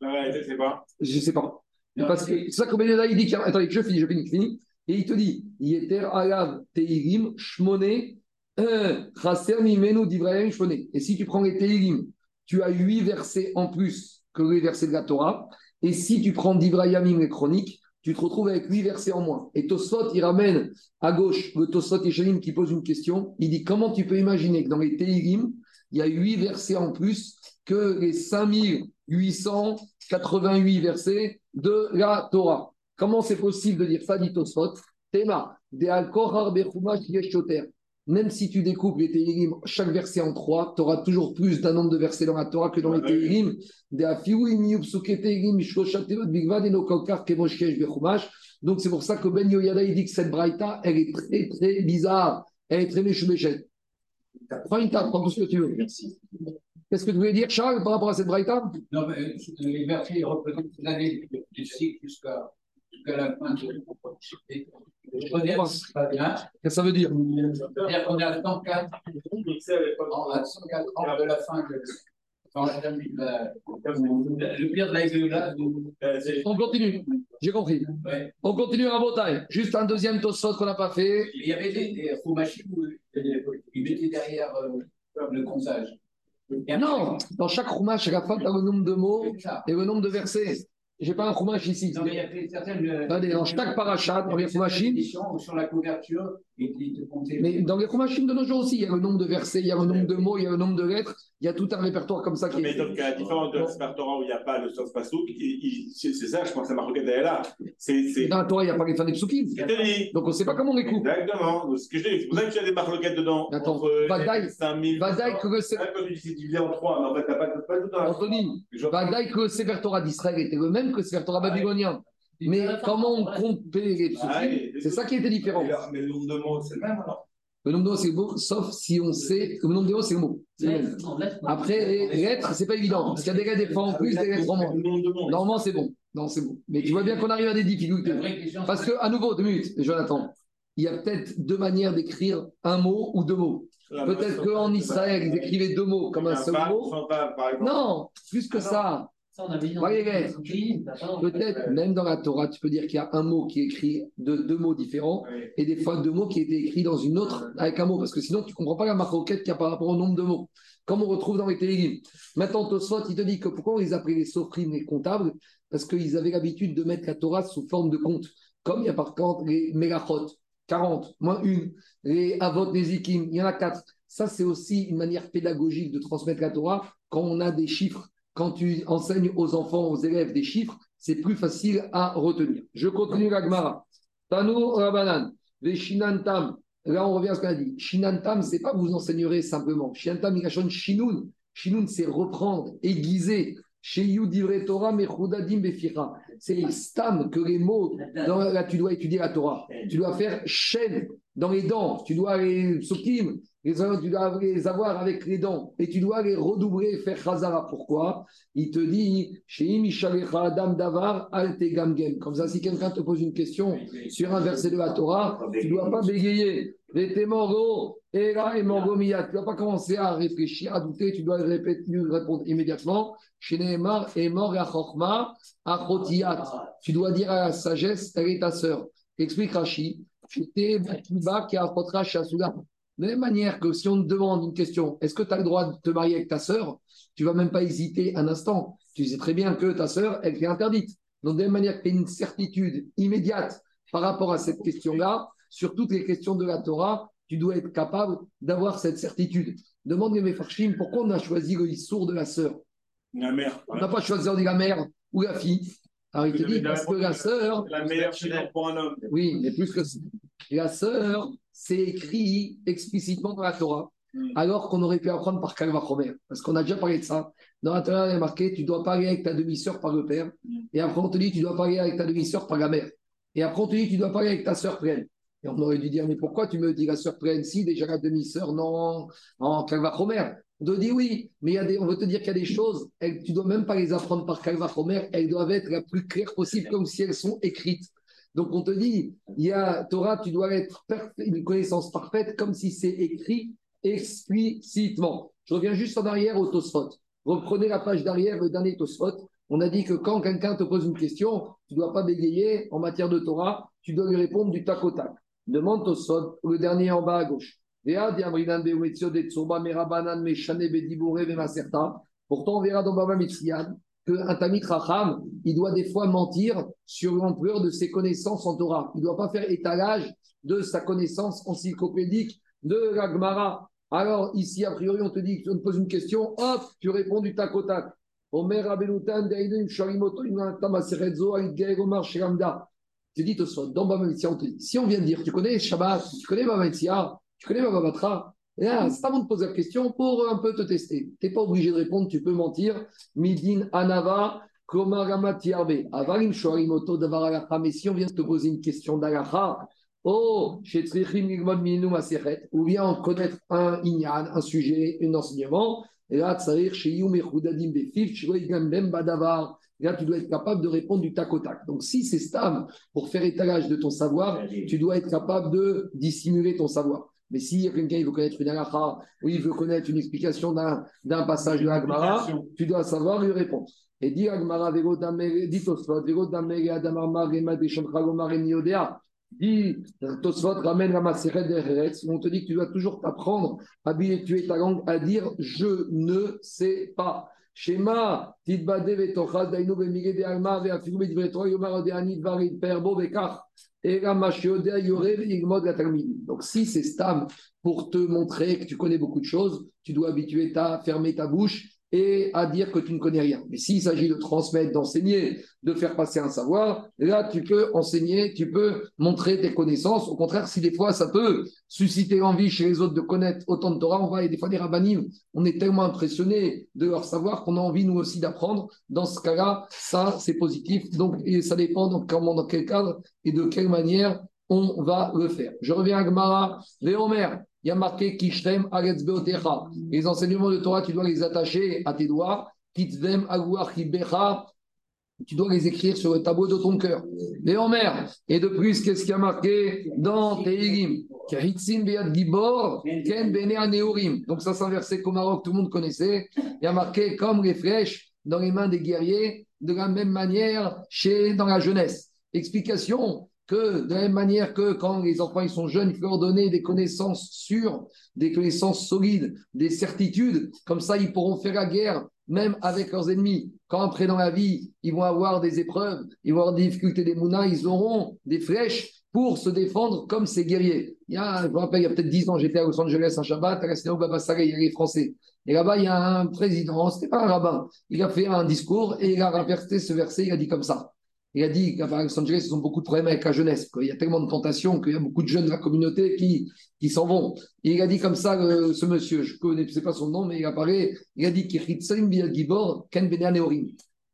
La réalité, c'est pas. je ne sais pas. Parce que c'est ça que il dit qu'il y a- Attendez, je finis, je finis, je finis. Et il te dit Yeter Alav Teirim. Et si tu prends les Teirim, tu as huit versets en plus que les versets de la Torah. Et si tu prends Divrayamim, les chroniques, tu te retrouves avec huit versets en moins. Et Tosfot, il ramène à gauche le Tosfot Yeshalim qui pose une question. Il dit Comment tu peux imaginer que dans les Teirim, il y a huit versets en plus que les 5888 versets de la Torah? Comment c'est possible de dire ça, dit Tosfot? Tema, de Al-Kohar. Même si tu découpes les Tehillim, chaque verset en trois, tu auras toujours plus d'un nombre de versets dans la Torah que dans les. Tehillim. De. Donc c'est pour ça que Ben Yoyada, il dit que cette braïta, elle est très très bizarre. Elle est très méchoubéchette. Prends une table, prends tout ce que tu veux. Merci. Qu'est-ce que tu voulais dire, Charles, par rapport à cette braïta? Non, mais euh, les versets représentent l'année du- du cycle jusqu'à jusqu'à la fin de Je c'est pas bien. Qu'est-ce que ça veut dire? C'est-à-dire qu'on est à 104 Mixé avec pas ans, à 104 ans de la fin de. dans la- la- le pire de la Géoula, Euh, c'est- On continue. J'ai compris. ouais. On continue à Bretagne. Juste un deuxième tosot qu'on n'a pas fait. il y avait des, des Fumashim où ils mettaient derrière euh, le comptage. Non, dans chaque roumache, à la fin, tu as le nombre de mots et le nombre de versets. J'ai pas un roumache ici. Non, mais il y avait certaines. euh, dans chaque parachat, dans les éditions Sur la couverture, et. Mais dans les roumachim de nos jours aussi, il y a le nombre de versets, il y a le nombre de mots, il y a le nombre de lettres. Il y a tout un répertoire comme ça qui Mais est. donc, à la différence de la Sefer Torah où il n'y a pas le Sof Pasouk, c'est ça, je pense, que la marque est là. C'est. Dans la Torah, il n'y a pas les des psukim. Donc on ne sait pas comment on les coupe. Exactement. Ce que je dis, c'est pour ça que tu as des marloquettes dedans. Attends, Vadaï- 5000. Vadaï que le Sefer- Quand tu dis c'est divisé en trois, mais en fait, t'as pas, t'as pas tout dans Anthony, Vadaï que le Sefer Torah d'Israël était le même que le Sefer Torah babylonien. Mais comment on comptait les Ah, psukim. C'est ça qui était différent. Mais le- Mais le nombre de mots, c'est le même alors Le nombre de mots, c'est le mot, sauf si on sait. Le nombre de mots, c'est le mot. Après, les lettres, c'est pas évident. Parce qu'il y a des lettres des fois en plus, des lettres en moins. Normalement, c'est bon. Non, c'est bon. Mais tu vois bien qu'on arrive à des difficultés. Parce que, à nouveau, deux minutes, Jonathan, il y a peut-être deux manières d'écrire un mot ou deux mots. Peut-être qu'en Israël, ils écrivaient deux mots comme un seul mot. Non, plus que ça. Ça, on avait dit dans Ouais. Peut-être, même dans la Torah, tu peux dire qu'il y a un mot qui est écrit de deux mots différents et des fois deux mots qui étaient écrits dans une autre avec un mot, parce que sinon tu ne comprends pas la maroquette qu'il y a par rapport au nombre de mots, comme on retrouve dans les téléguides. Maintenant, Tosfot, il te dit que pourquoi on les appelait les soprim, les comptables? Parce qu'ils avaient l'habitude de mettre la Torah sous forme de compte, comme il y a par contre les mégachot, 40, moins une, les avot, les ikim, il y en a quatre. Ça, c'est aussi une manière pédagogique de transmettre la Torah quand on a des chiffres. Quand tu enseignes aux enfants, aux élèves des chiffres, c'est plus facile à retenir. Je continue la Gemara. Tanu Rabanan, Veshinantam. Là, on revient à ce qu'on a dit. Shinantam, c'est pas vous enseignerez simplement. Shinantam, il a Shinun. Shinun, c'est reprendre, aiguiser. Torah, Befira. C'est stam que les mots. Là, tu dois étudier la Torah. Tu dois faire chaîne dans les dents. Tu dois les psukim. Les, tu dois les avoir avec les dents. Et tu dois les redoubler, faire chazara. Pourquoi? Il te dit Adam Davar. Comme ça, si quelqu'un te pose une question sur un verset de la Torah, tu ne dois pas bégayer. Et Morgomiyat. Tu ne dois pas commencer à réfléchir, à douter, tu dois répéter, répondre immédiatement. Tu dois dire à la sagesse, elle est ta sœur. Explique Rashi. De la même manière que si on te demande une question, est-ce que tu as le droit de te marier avec ta sœur? Tu vas même pas hésiter un instant. Tu sais très bien que ta sœur, elle est interdite. Donc, de la même manière que tu as une certitude immédiate par rapport à cette question-là, sur toutes les questions de la Torah, tu dois être capable d'avoir cette certitude. Demande les Mefarshim pourquoi on a choisi le sourd de la sœur? La mère. On n'a pas choisi la mère ou la fille. Alors il te dit parce que la sœur, La meilleure pour un homme. oui, mais plus que ça. La sœur, c'est écrit explicitement dans la Torah, Mm. alors qu'on aurait pu apprendre par Kalva Chomer. Parce qu'on a déjà parlé de ça. Dans la Torah, il est marqué tu dois parler avec ta demi-sœur par le père. Mm. Et après, on te dit tu dois parler avec ta demi-sœur par la mère. Et après, on te dit tu dois parler avec ta sœur pleine. Et on aurait dû dire mais pourquoi tu me dis la sœur pleine? Si déjà la demi-sœur non en Kalva Chomer On te dit oui, mais il y a des, on veut te dire qu'il y a des choses, elles, tu dois même pas les apprendre par Kalva Chomer, elles doivent être la plus claires possible, comme si elles sont écrites. Donc on te dit, il y a Torah, tu dois être une connaissance parfaite, comme si c'est écrit explicitement. Je reviens juste en arrière au Tosfot. Reprenez la page d'arrière, le dernier Tosfot. On a dit que quand quelqu'un te pose une question, tu ne dois pas bégayer en matière de Torah, tu dois lui répondre du tac au tac. Demande Tosfot, le dernier en bas à gauche. Pourtant, on verra dans Baba Mitzriyan qu'un Tamit Racham, il doit des fois mentir sur l'ampleur de ses connaissances en Torah. Il ne doit pas faire étalage de sa connaissance encyclopédique de la Gemara. Alors, ici, a priori, on te dit, on te pose une question, hop, tu réponds du tac au tac. Omer Rabenutan, Deidim, Sharimoto, Imantam, Aserezo, Aïdgay, Omar, Shiramda. Tu dis, Tosfot, dans Baba Mitzia, on te dit, si on vient de dire, tu connais Shabbat, tu connais Baba Mitzia, tu connais Baba Batra, là, c'est pas bon de poser la question pour un peu te tester. Tu n'es pas obligé de répondre, tu peux mentir. Midin Anava, Komaramat Yarbe, Avarim Sharimoto, Davaralacha, mais si on vient de te poser une question d'Alacha, Oh, ou bien en connaître un inyan, un sujet, un enseignement, et là, là, tu dois être capable de répondre du tac au tac. Donc, si c'est stable pour faire étalage de ton savoir, tu dois être capable de dissimuler ton savoir. Mais si quelqu'un il veut connaître une halakha, ou il veut connaître une explication d'un d'un passage de l'Agmara, tu dois savoir lui répondre. Et dit Agmara, Vego dit Tosfot, Vego Damere, Adamarma, Rema, Deshamkragomar, Emiodea. Dit Tosfot, ramène la Maseret d'Eretz, on te dit que tu dois toujours t'apprendre, habituer ta langue à dire je ne sais pas. Shema, Tidbade, Vetochas, Dainu, Bemige, de Alma, Veafigu, Bedivre Torah, Yomar, Odeanit, Varid, Perbo, Bekach. Et la Mashiodea, Yorev, Igmod, la Talmidi. Donc, si c'est stable pour te montrer que tu connais beaucoup de choses, tu dois habituer ta, fermer ta bouche et à dire que tu ne connais rien. Mais s'il s'agit de transmettre, d'enseigner, de faire passer un savoir, là, tu peux enseigner, tu peux montrer tes connaissances. Au contraire, si des fois, ça peut susciter l'envie chez les autres de connaître autant de Torah, on voit, et des fois, des rabbinim, on est tellement impressionné de leur savoir qu'on a envie, nous aussi, d'apprendre. Dans ce cas-là, ça, c'est positif. Donc, et ça dépend dans, comment, dans quel cadre et de quelle manière on va le faire. Je reviens à Gemara, Véomer. Il y a marqué Kishrem Aretz Beotecha. Les enseignements de Torah, tu dois les attacher à tes doigts. Kitzvem Aguach Ibecha. Tu dois les écrire sur le tableau de ton cœur. Véomer. Et de plus, qu'est-ce qu'il y a marqué dans Tehilim Gibor, Ken Bene. Donc ça, c'est un verset qu'au Maroc, tout le monde connaissait. Il y a marqué comme les flèches dans les mains des guerriers, de la même manière chez, dans la jeunesse. Explication de la même manière que quand les enfants sont jeunes, il faut leur donner des connaissances sûres, des connaissances solides, des certitudes, comme ça ils pourront faire la guerre même avec leurs ennemis. Quand après dans la vie, ils vont avoir des épreuves, ils vont avoir des difficultés des mounas, ils auront des flèches pour se défendre comme ces guerriers. Il y a, je me rappelle, il y a peut-être 10 ans, j'étais à Los Angeles un Shabbat, à la synagogue Baba Saga, il y a les Français. Et là-bas, il y a un président, c'était pas un rabbin, il a fait un discours et il a renversé ce verset, il a dit comme ça. Il a dit qu'à Los Angeles, ils ont beaucoup de problèmes avec la jeunesse. Il y a tellement de tentations qu'il y a beaucoup de jeunes de la communauté qui, qui s'en vont. Il a dit comme ça, euh, ce monsieur, je ne sais pas son nom, mais il apparaît, il a dit Gibor, Ken.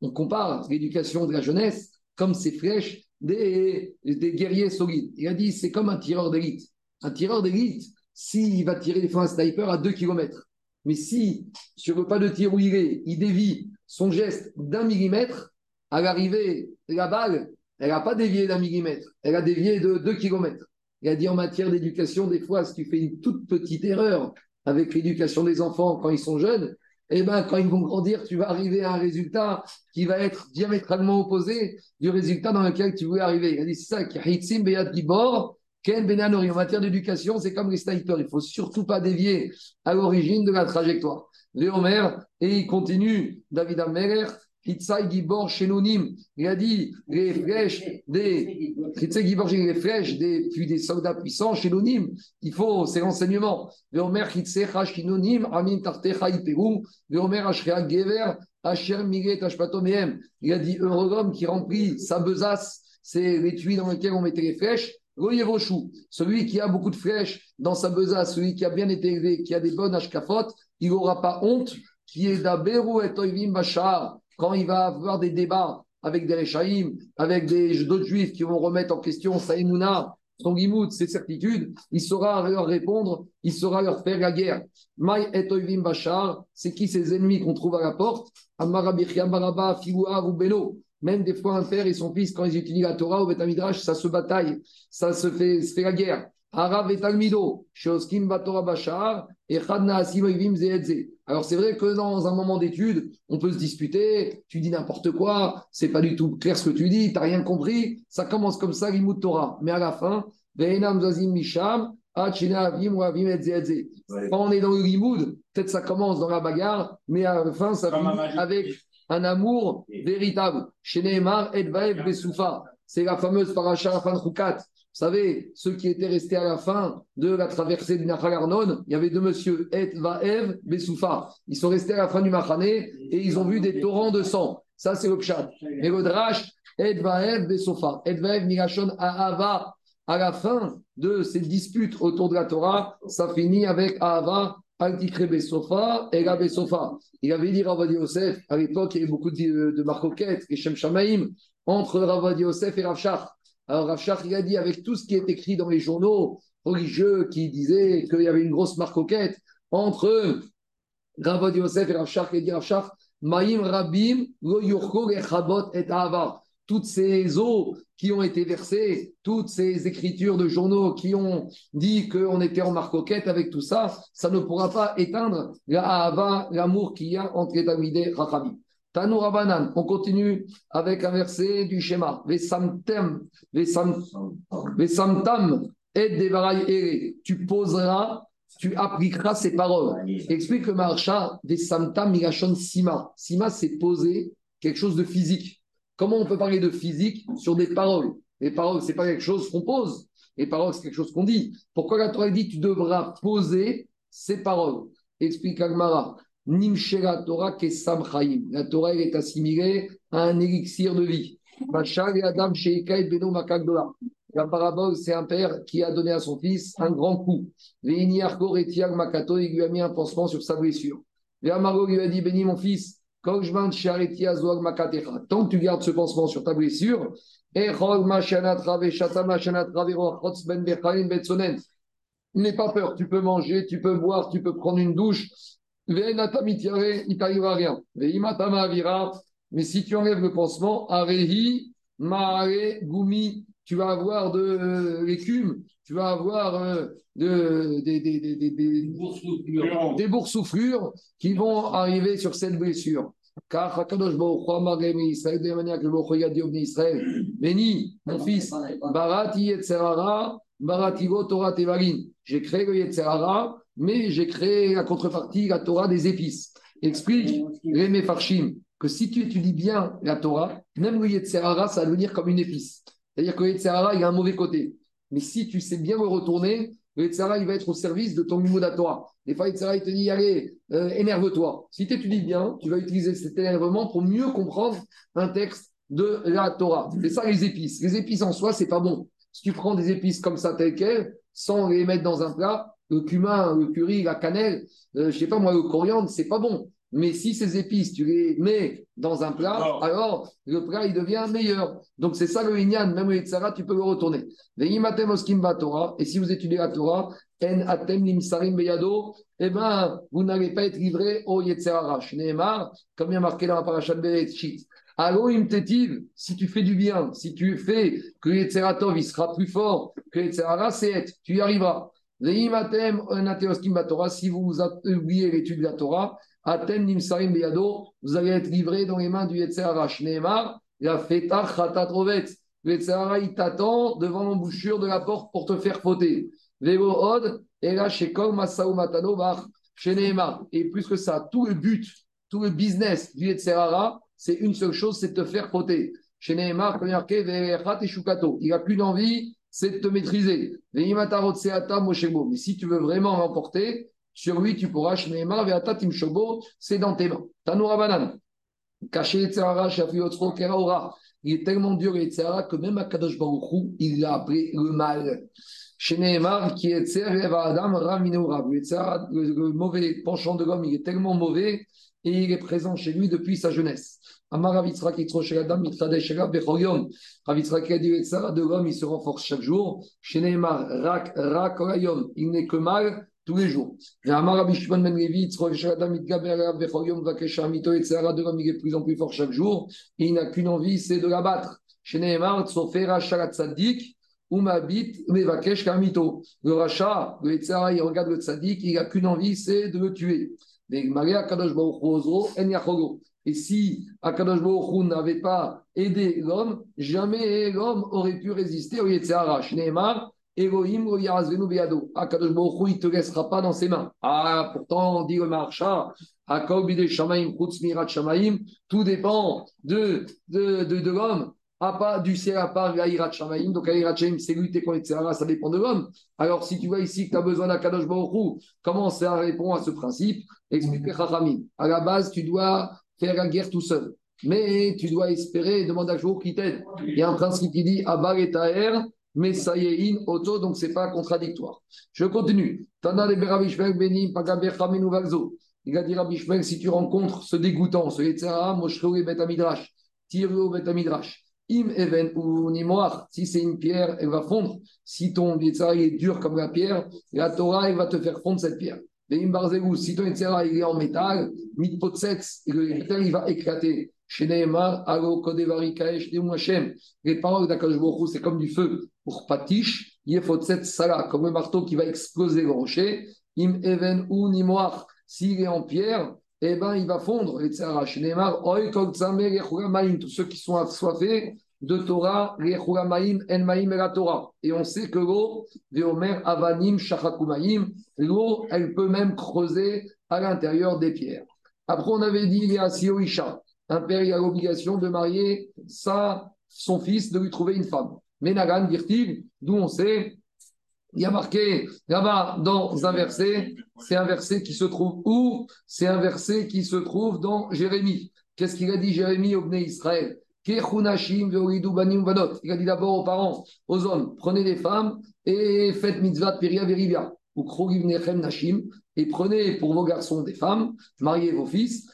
On compare l'éducation de la jeunesse comme ces flèches des, des guerriers solides. Il a dit c'est comme un tireur d'élite. Un tireur d'élite, s'il va tirer des fois un sniper à 2 km, mais si sur le pas de tir où il est, il dévie son geste d'un millimètre, à l'arrivée, la balle, elle n'a pas dévié d'un millimètre, elle a dévié de 2 km. Il a dit en matière d'éducation, des fois, si tu fais une toute petite erreur avec l'éducation des enfants quand ils sont jeunes, eh ben, quand ils vont grandir, tu vas arriver à un résultat qui va être diamétralement opposé du résultat dans lequel tu voulais arriver. Il a dit c'est ça, Hitzim Beyat Gibor, Ken Benanori, en matière d'éducation, c'est comme les snipers. Il ne faut surtout pas dévier à l'origine de la trajectoire. Léomer, et il continue, David Ameler, Hitzai Gibor Shenonim. Il a dit les flèches des. Gibor, les flèches des, puis des soldats puissants, Shenonim. Il faut ces renseignements. Léomer, Hitzai Shenonim, Amin Tartecha Iperu. Léomer, Ashrea Gever, Asher Miget Ashpatomehem. Il a dit heureux l'homme qui remplit sa besace, c'est l'étui dans lequel on mettait les flèches. Goyevoshu, celui qui a beaucoup de flèches dans sa besace, celui qui a bien été élevé, qui a des bonnes ashkafot, il n'aura pas honte, qui est d'Aberu et Toivim Bachar, quand il va avoir des débats avec des Rechaïm, avec d'autres juifs qui vont remettre en question Saïmouna, son gimout, ses certitudes, il saura leur répondre, il saura leur faire la guerre. Maï et Toivim Bachar, c'est qui ces ennemis qu'on trouve à la porte? Amarabichia Baraba, Figua, Rubeno. Même des fois, un père et son fils, quand ils utilisent la Torah au Betamidrash, ça se bataille, ça se fait, se fait la guerre. Arav et Talmido, Batora Bachar, et Chadna Asimoivim Zeedze. Alors, c'est vrai que dans un moment d'étude, on peut se disputer, tu dis n'importe quoi, c'est pas du tout clair ce que tu dis, tu n'as rien compris. Ça commence comme ça, l'Imout Torah. Mais à la fin, Ve'enam Zazim Misham. Quand on est dans le limoud, peut-être ça commence dans la bagarre, mais à la fin, ça finit avec un amour véritable. Chez Nehemar, Edvaev Besoufa. C'est la fameuse paracha la savez, ceux qui étaient restés à la fin de la traversée du Nahal Arnon, il y avait deux monsieur, Edvaev Besoufa. Ils sont restés à la fin du Machané et ils ont vu des torrents de sang. Ça, c'est le pshat. Et le drash, Edvaev Besoufa. Edvaev Migashon Ahava. À la fin de ces disputes autour de la Torah, ça finit avec Ahava Altikre Besofa et la Besofa. Il avait dit Ravadi Yosef, à l'époque, il y avait beaucoup de, de et Shem Shamaïm entre Ravadi Yosef et Rav Shach. Alors Rav Shach, il a dit, avec tout ce qui est écrit dans les journaux religieux qui disaient qu'il y avait une grosse marcoquette entre Ravadi Yosef et Rav Shach, il dit Rav Shach, Maïm Rabim, Lo Yurko Chabot et Ahava. Toutes ces eaux qui ont été versées, toutes ces écritures de journaux qui ont dit qu'on était en marcoquette avec tout ça, ça ne pourra pas éteindre l'amour qu'il y a entre les Tamidé Rachamim. Tanou Rabanan, on continue avec un verset du schéma. Vesamtem, vesam- Vesamtam, et Devarai Ere. Tu poseras, tu appliqueras ces paroles. Explique le marcha Vesamtam Migashon Sima. Sima, c'est poser quelque chose de physique. Comment on peut parler de physique sur des paroles? Les paroles, c'est pas quelque chose qu'on pose. Les paroles, c'est quelque chose qu'on dit. Pourquoi la Torah dit tu devras poser ces paroles? Explique Agmara. Nimshera Torah Kesam. La Torah elle est assimilée à un élixir de vie. Bachar et Adam Sheika et Beno Makagdola. La parabole, c'est un père qui a donné à son fils un grand coup. Veini Arko Retiag Makato, il lui a mis un pansement sur sa blessure. Et Amaro lui a dit Béni mon fils, Azoag Makatecha. Tant que tu gardes ce pansement sur ta blessure. N'aie pas peur, tu peux manger, tu peux boire, tu peux prendre une douche. Il t'arrivera rien. Mais si tu enlèves le pansement, arehi, ma'are, gumi, tu vas avoir de euh, l'écume, tu vas avoir euh, de, des, des, des, des, boursouflures qui vont arriver sur cette blessure. Car Hakadosh Baruch Hu Israël, de la manière que Baruch Hu dit Bnei Israël, Béni, mon fils, Barati Yetzerara, Barati Torah Tevarin. J'ai créé le Yetzerara, mais j'ai créé la contrepartie, la Torah des épices. Explique les Mefarshim que si tu étudies bien la Torah, même le Yetzerara, ça va devenir comme une épice. C'est-à-dire que le Yetzerara, il a un mauvais côté. Mais si tu sais bien le retourner, le Yetzerara, il va être au service de ton niveau Torah. Des fois, le Yetzerara, il te dit, allez, euh, énerve-toi. Si tu étudies bien, tu vas utiliser cet énervement pour mieux comprendre un texte de la Torah. C'est ça les épices. Les épices en soi, c'est pas bon. Si tu prends des épices comme ça, telles quelles, sans les mettre dans un plat, le cumin, le curry, la cannelle, euh, je sais pas moi, le coriandre, c'est pas bon. Mais si ces épices, tu les mets dans un plat, Non. alors le plat, il devient meilleur. Donc c'est ça le Inyan, même le Yetzara, tu peux le retourner. Et si vous étudiez la Torah, en atem beyado, eh ben, vous n'allez pas être livré au Yetzerara. Shneemar, comme il y a marqué dans la parashat Bereshit. Alo imtetiv, si tu fais du bien, si tu fais que le Yetzeratov, il sera plus fort que le Yetzerara, c'est être, tu y arriveras. Si vous oubliez l'étude de la Torah, atem nimsarim beyado, vous allez être livré dans les mains du Yetzerara. Shneemar, la feta chatat rovet. le Yetzirara, il t'attend devant l'embouchure de la porte pour te faire fauter. Vélo od, et là, Masaou Matano, bar. Et plus que ça, tout le but, tout le business du Yetzirara, c'est une seule chose, c'est de te faire fauter. Quand il n'a qu'une envie, c'est de te maîtriser. Mais si tu veux vraiment l'emporter, sur lui, tu pourras, c'est dans tes mains. Tanoura Banan. Caché. Il est tellement dur, Yetzirara, que même Akadosh Baruch Hu, il l'a appelé le mal. Chez qui est Adam, le mauvais penchant de l'homme, il est tellement mauvais et il est présent chez lui depuis sa jeunesse. Adam a dit il se renforce chaque jour. Rak, Rak. Il n'est que mal tous les jours. Et Amar Rabbi Shimon Ben Levi Adam de il est de plus plus fort chaque jour. Il n'a qu'une envie, c'est de l'abattre. Tsofera. Umabit Kamito. Le rachat, le il regarde le tzaddik, il n'a qu'une envie, c'est de le tuer. Et si Akadosh Baruch n'avait pas aidé l'homme, jamais l'homme aurait pu résister au Yetzirara. Shneemar, Elohim beyado. Akadosh Baruch il ne te laissera pas dans ses mains. Ah, pourtant, on dit le marcha, Akol bide shamaim, mirat shamaim, tout dépend de, de, de, de l'homme. À part du ciel à part l'Aïrat Shamaim, donc l'Aïrat Shamaim, c'est lutter contre Yetzirara, ça dépend de l'homme. Alors, si tu vois ici que tu as besoin d'Akadosh Baruch Hu, comment ça répond à ce principe Explique Chachamim. À la base, tu dois faire la guerre tout seul. Mais tu dois espérer, demander à jour qui t'aide. Il y a un principe qui dit Abal et Taher, mais ça y est, in, auto, donc c'est pas contradictoire. Je continue. Tana Benim. Il a dit Rabbi si tu rencontres ce dégoûtant, ce Yetzirara, Moshro et Betamidrash, Tiro Betamidrash, Im Even ou Nimoar, si c'est une pierre, elle va fondre. Si ton Yetzirara est dur comme la pierre, la Torah, elle va te faire fondre cette pierre. Mais Im Barzegou, si ton il est en métal, Mitpotsets, le métal il va éclater. Chez Nehemar, Alo Kodevari Kaesh Hashem. Les paroles Hu, c'est comme du feu. Pour Patish, Yefotset Sala, comme le marteau qui va exploser le rocher. Im Even ou Nimoar, s'il est en pierre, eh ben, il va fondre. Et Chez Nehemar, Oy Kol Tzamer Yechura Maïm, tous ceux qui sont assoiffés de Torah, Yechura Maïm, En Maïm et la Torah. Et on sait que l'eau, Veomer Avanim Shachakumaïm, l'eau, elle peut même creuser à l'intérieur des pierres. Après, on avait dit, il y a Sioisha. Un père, a l'obligation de marier sa, son fils, de lui trouver une femme. Mais Nagan, dit-il, d'où on sait, il y a marqué là-bas dans un verset, c'est un verset qui se trouve où? C'est un verset qui se trouve dans Jérémie. Qu'est-ce qu'il a dit Jérémie au Bnei Israël? Il a dit d'abord aux parents, aux hommes, prenez des femmes et faites mitzvah peria verivia. Ou nashim, et prenez pour vos garçons des femmes, mariez vos fils,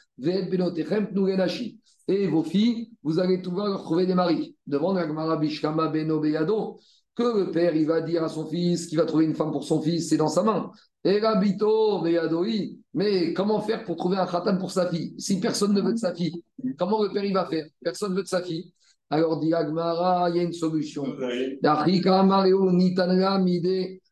et vos filles, vous allez pouvoir leur trouver des maris. Devant la Bishkama Beno Beyado, que le père il va dire à son fils qu'il va trouver une femme pour son fils, c'est dans sa main. Et Rabito mais comment faire pour trouver un khatan pour sa fille? Si personne ne veut de sa fille, comment le père il va faire? Personne ne veut de sa fille. Alors dit Agmara, il y a une solution.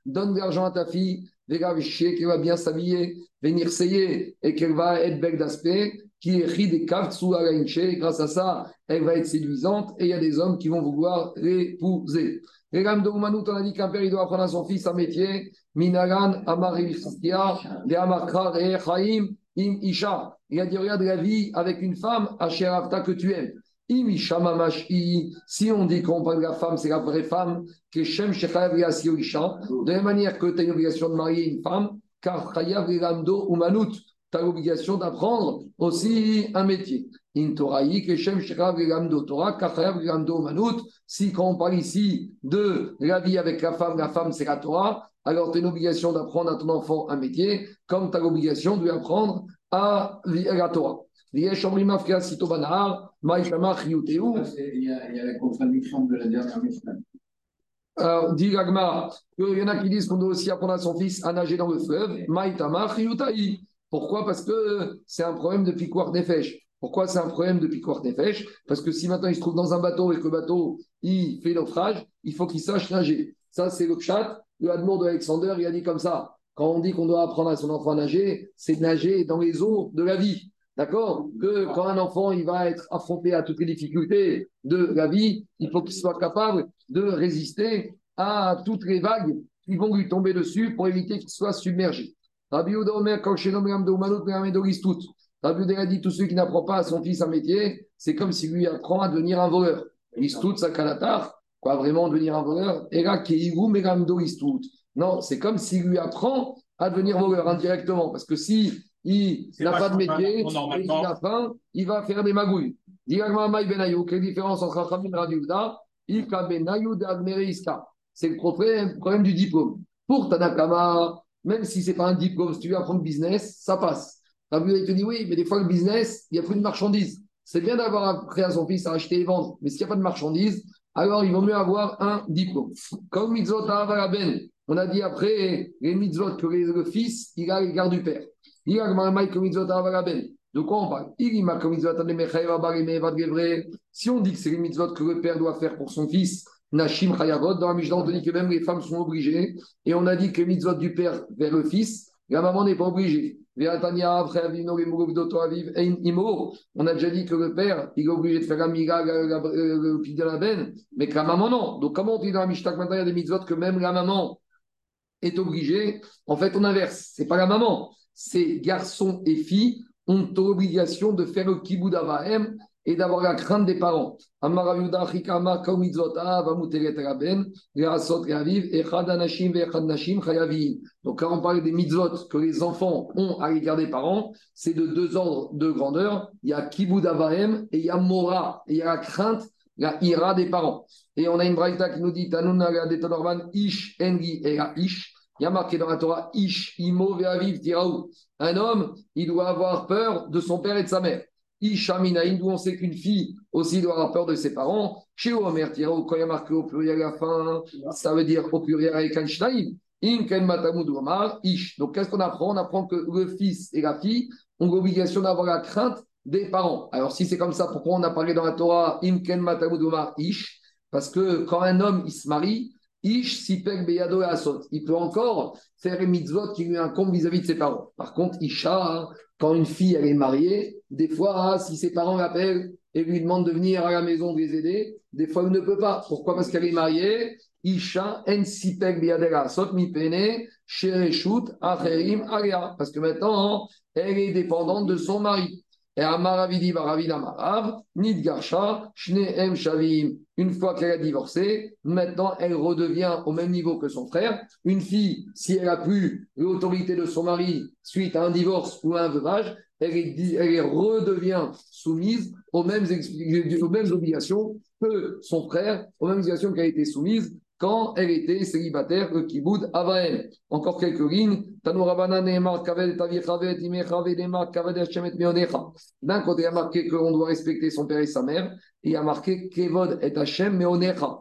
Donne de l'argent à ta fille, qu'elle va bien s'habiller, venir seyer et qu'elle va être belle d'aspect, qui ri des cartes sous grâce à ça, elle va être séduisante et il y a des hommes qui vont vouloir l'épouser. Les Ram de on a dit qu'un père, il doit apprendre à son fils un métier. Minaran, Amar de Amakra, Chaim, Im Isha. Il a dit, regarde la vie avec une femme, Asher Avta, que tu aimes. Im Isha Mamashi. Si on dit qu'on parle de la femme, c'est la vraie femme, que Shem Shechayav Yasio Isha. De la manière que tu as une obligation de marier une femme, car Chayav Ramdo Oumanout, tu as l'obligation d'apprendre aussi un métier. Si quand on parle ici de la vie avec la femme, la femme c'est la Torah, alors tu as une obligation d'apprendre à ton enfant un métier, comme tu as l'obligation de lui apprendre à la Torah. Il y a, la contradiction de la dernière Mishnah. Alors, dit Gagmara, il y en a qui disent qu'on doit aussi apprendre à son fils à nager dans le fleuve. Pourquoi? Parce que c'est un problème de piquoir nefesh. Pourquoi c'est un problème de piquoir nefesh? Parce que si maintenant il se trouve dans un bateau et que le bateau il fait naufrage, il faut qu'il sache nager. Ça, c'est le chat. Le Admour de Alexander, il a dit comme ça. Quand on dit qu'on doit apprendre à son enfant à nager, c'est nager dans les eaux de la vie. D'accord? Que quand un enfant il va être affronté à toutes les difficultés de la vie, il faut qu'il soit capable de résister à toutes les vagues qui vont lui tomber dessus pour éviter qu'il soit submergé. Rabbi Yehuda a dit tout celui qui n'apprend pas à son fils un métier, c'est comme s'il lui apprend à devenir un voleur. Istout, sa kalatar, quoi, vraiment devenir un voleur? Et là. Non, c'est comme s'il lui apprend à devenir voleur indirectement. Parce que si il n'a pas pas de métier normalement. a faim, il va faire des magouilles. Benayouk, quelle différence entre Rachamim et Iska. C'est le problème, problème du diplôme. Pour Tanakama, même si ce n'est pas un diplôme, si tu veux apprendre business, ça passe. Rabbi Yehuda, il te dit oui, mais des fois, le business, il n'y a plus de marchandises. C'est bien d'avoir appris à son fils à acheter et vendre, mais s'il n'y a pas de marchandises, alors il vaut mieux avoir un diplôme. Comme Mitzvot Avaraben, on a dit après les Mitzvot que le fils, il a les gardes du père. Il a Mitzvot Avaraben. De quoi on parle? Si on dit que c'est les Mitzvot que le père doit faire pour son fils, Nashim Chayavot, dans la Mishnah, on dit que même les femmes sont obligées. Et on a dit que les Mitzvot du père vers le fils, la maman n'est pas obligée. On a déjà dit que le père, est obligé de faire la miga, la- le pic de la benne, mais que la maman non. Donc, comment on dit dans la Mishnah maintenant il y a des mitzvot que même la maman est obligée? En fait, on inverse. C'est pas la maman. C'est garçons et filles ont l'obligation de faire le avahem et d'avoir la crainte des parents. Nashim chayavim. Donc, quand on parle des mitzvot que les enfants ont à l'égard des parents, c'est de deux ordres de grandeur. Il y a Kibud Avahem et il y a Mora. Et il y a la crainte, la ira des parents. Et on a une braïta qui nous dit Ish Engi et Ish. Il y a marqué dans la Torah Ish Imo Ve'aviv Tiraou. Un homme, il doit avoir peur de son père et de sa mère. Ish Aminaïn, d'où on sait qu'une fille aussi doit avoir peur de ses parents. Chez Omer Tiraou, quand il y a marqué au pluriel à la fin, ça veut dire au pluriel avec Shnaïm. Inken Matamud Ish. Donc, qu'est-ce qu'on apprend? On apprend que le fils et la fille ont l'obligation d'avoir la crainte des parents. Alors, si c'est comme ça, pourquoi on a parlé dans la Torah Imken Matamud Ish? Parce que quand un homme il se marie, Ish Sipek Beyado Asot, il peut encore faire les mitzvot qui lui incombent vis-à-vis de ses parents. Par contre, Isha, quand une fille elle est mariée, des fois, si ses parents l'appellent et lui demandent de venir à la maison les aider, des fois, elle ne peut pas. Pourquoi? Parce qu'elle est mariée. Isha biadera sot mi pene. Parce que maintenant, elle est dépendante de son mari. Et Amaravidi Baravina Marav, Nidgarsha, Shneem Shavim. Une fois qu'elle a divorcé, maintenant elle redevient au même niveau que son frère. Une fille, si elle a plus l'autorité de son mari suite à un divorce ou à un veuvage, elle, est, est redevient soumise aux mêmes, obligations que son frère, aux mêmes obligations qu'elle a été soumise quand elle était célibataire, le kiboud Avaem. Encore quelques lignes. D'un côté, il y a marqué qu'on doit respecter son père et sa mère, et il y a marqué Kevod et Hashem Meonecha.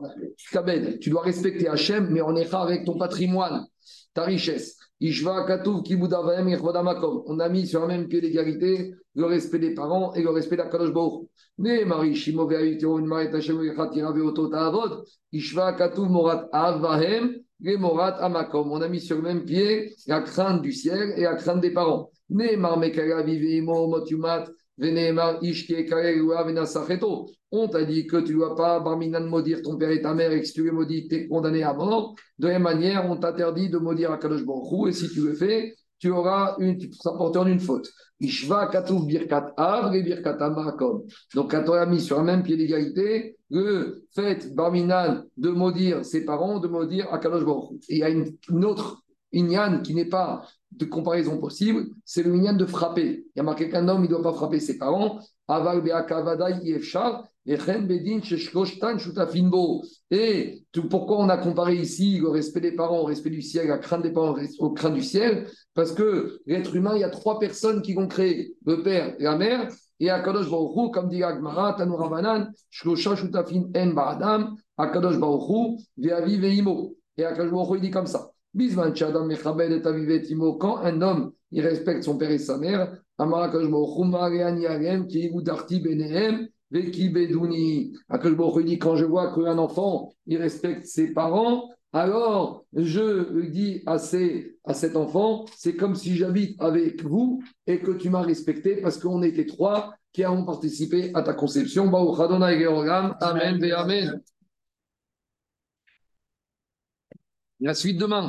Kabed, tu dois respecter Hashem Meonecha avec ton patrimoine, ta richesse. Ishva Katuv Kiboud Avaem Yechvod Amakom. On a mis sur un même pied d'égalité le respect des parents et le respect d'Akadosh Baruch. Mais Marie Shimo Ve'avitiro une Marie Hashem Yechatira Ve'oto Ta'avod. Ishva Katuv Morat Avahem, les Morat Amakom. On a mis sur le même pied la crainte du ciel et la crainte des parents. Neemar Mekara Viveimo Motumat, On t'a dit que tu ne dois pas, Barminan, maudire ton père et ta mère et que si tu les maudis, tu es condamné à mort. De la même manière, on t'interdit de maudire Baruch Hu, et si tu le fais, tu auras une, tu porteur d'une faute. Ishva Katuv Birkat Birkat. Donc, quand on a mis sur un même pied d'égalité, le fait, Barminan, de maudire ses parents, de maudire Akadosh Baruch. Et il y a une, une autre Inyan qui n'est pas de comparaison possible, c'est le Inyan de frapper. Il y a marqué qu'un homme, il ne doit pas frapper ses parents. Aval. Et pourquoi on a comparé ici le respect des parents au respect du ciel, la crainte des parents au crainte du ciel? Parce que l'être humain, il y a trois personnes qui l'ont créé le père et la mère. Et Akadosh Baruch Hu, comme dit Agmara, Tanur Avanan, Shlosha Shutafin En Ba'adam, Akadosh Baruch Hu, Ve'avi Ve'imo. Et Akadosh Baruch Hu, il dit comme ça. Quand un homme, il respecte son père et sa mère, dit quand je vois qu'un enfant, il respecte ses parents, alors je dis à, ces- à cet enfant, c'est comme si j'habite avec vous et que tu m'as respecté parce qu'on était trois qui avons participé à ta conception. Amen. Amen. La suite demain.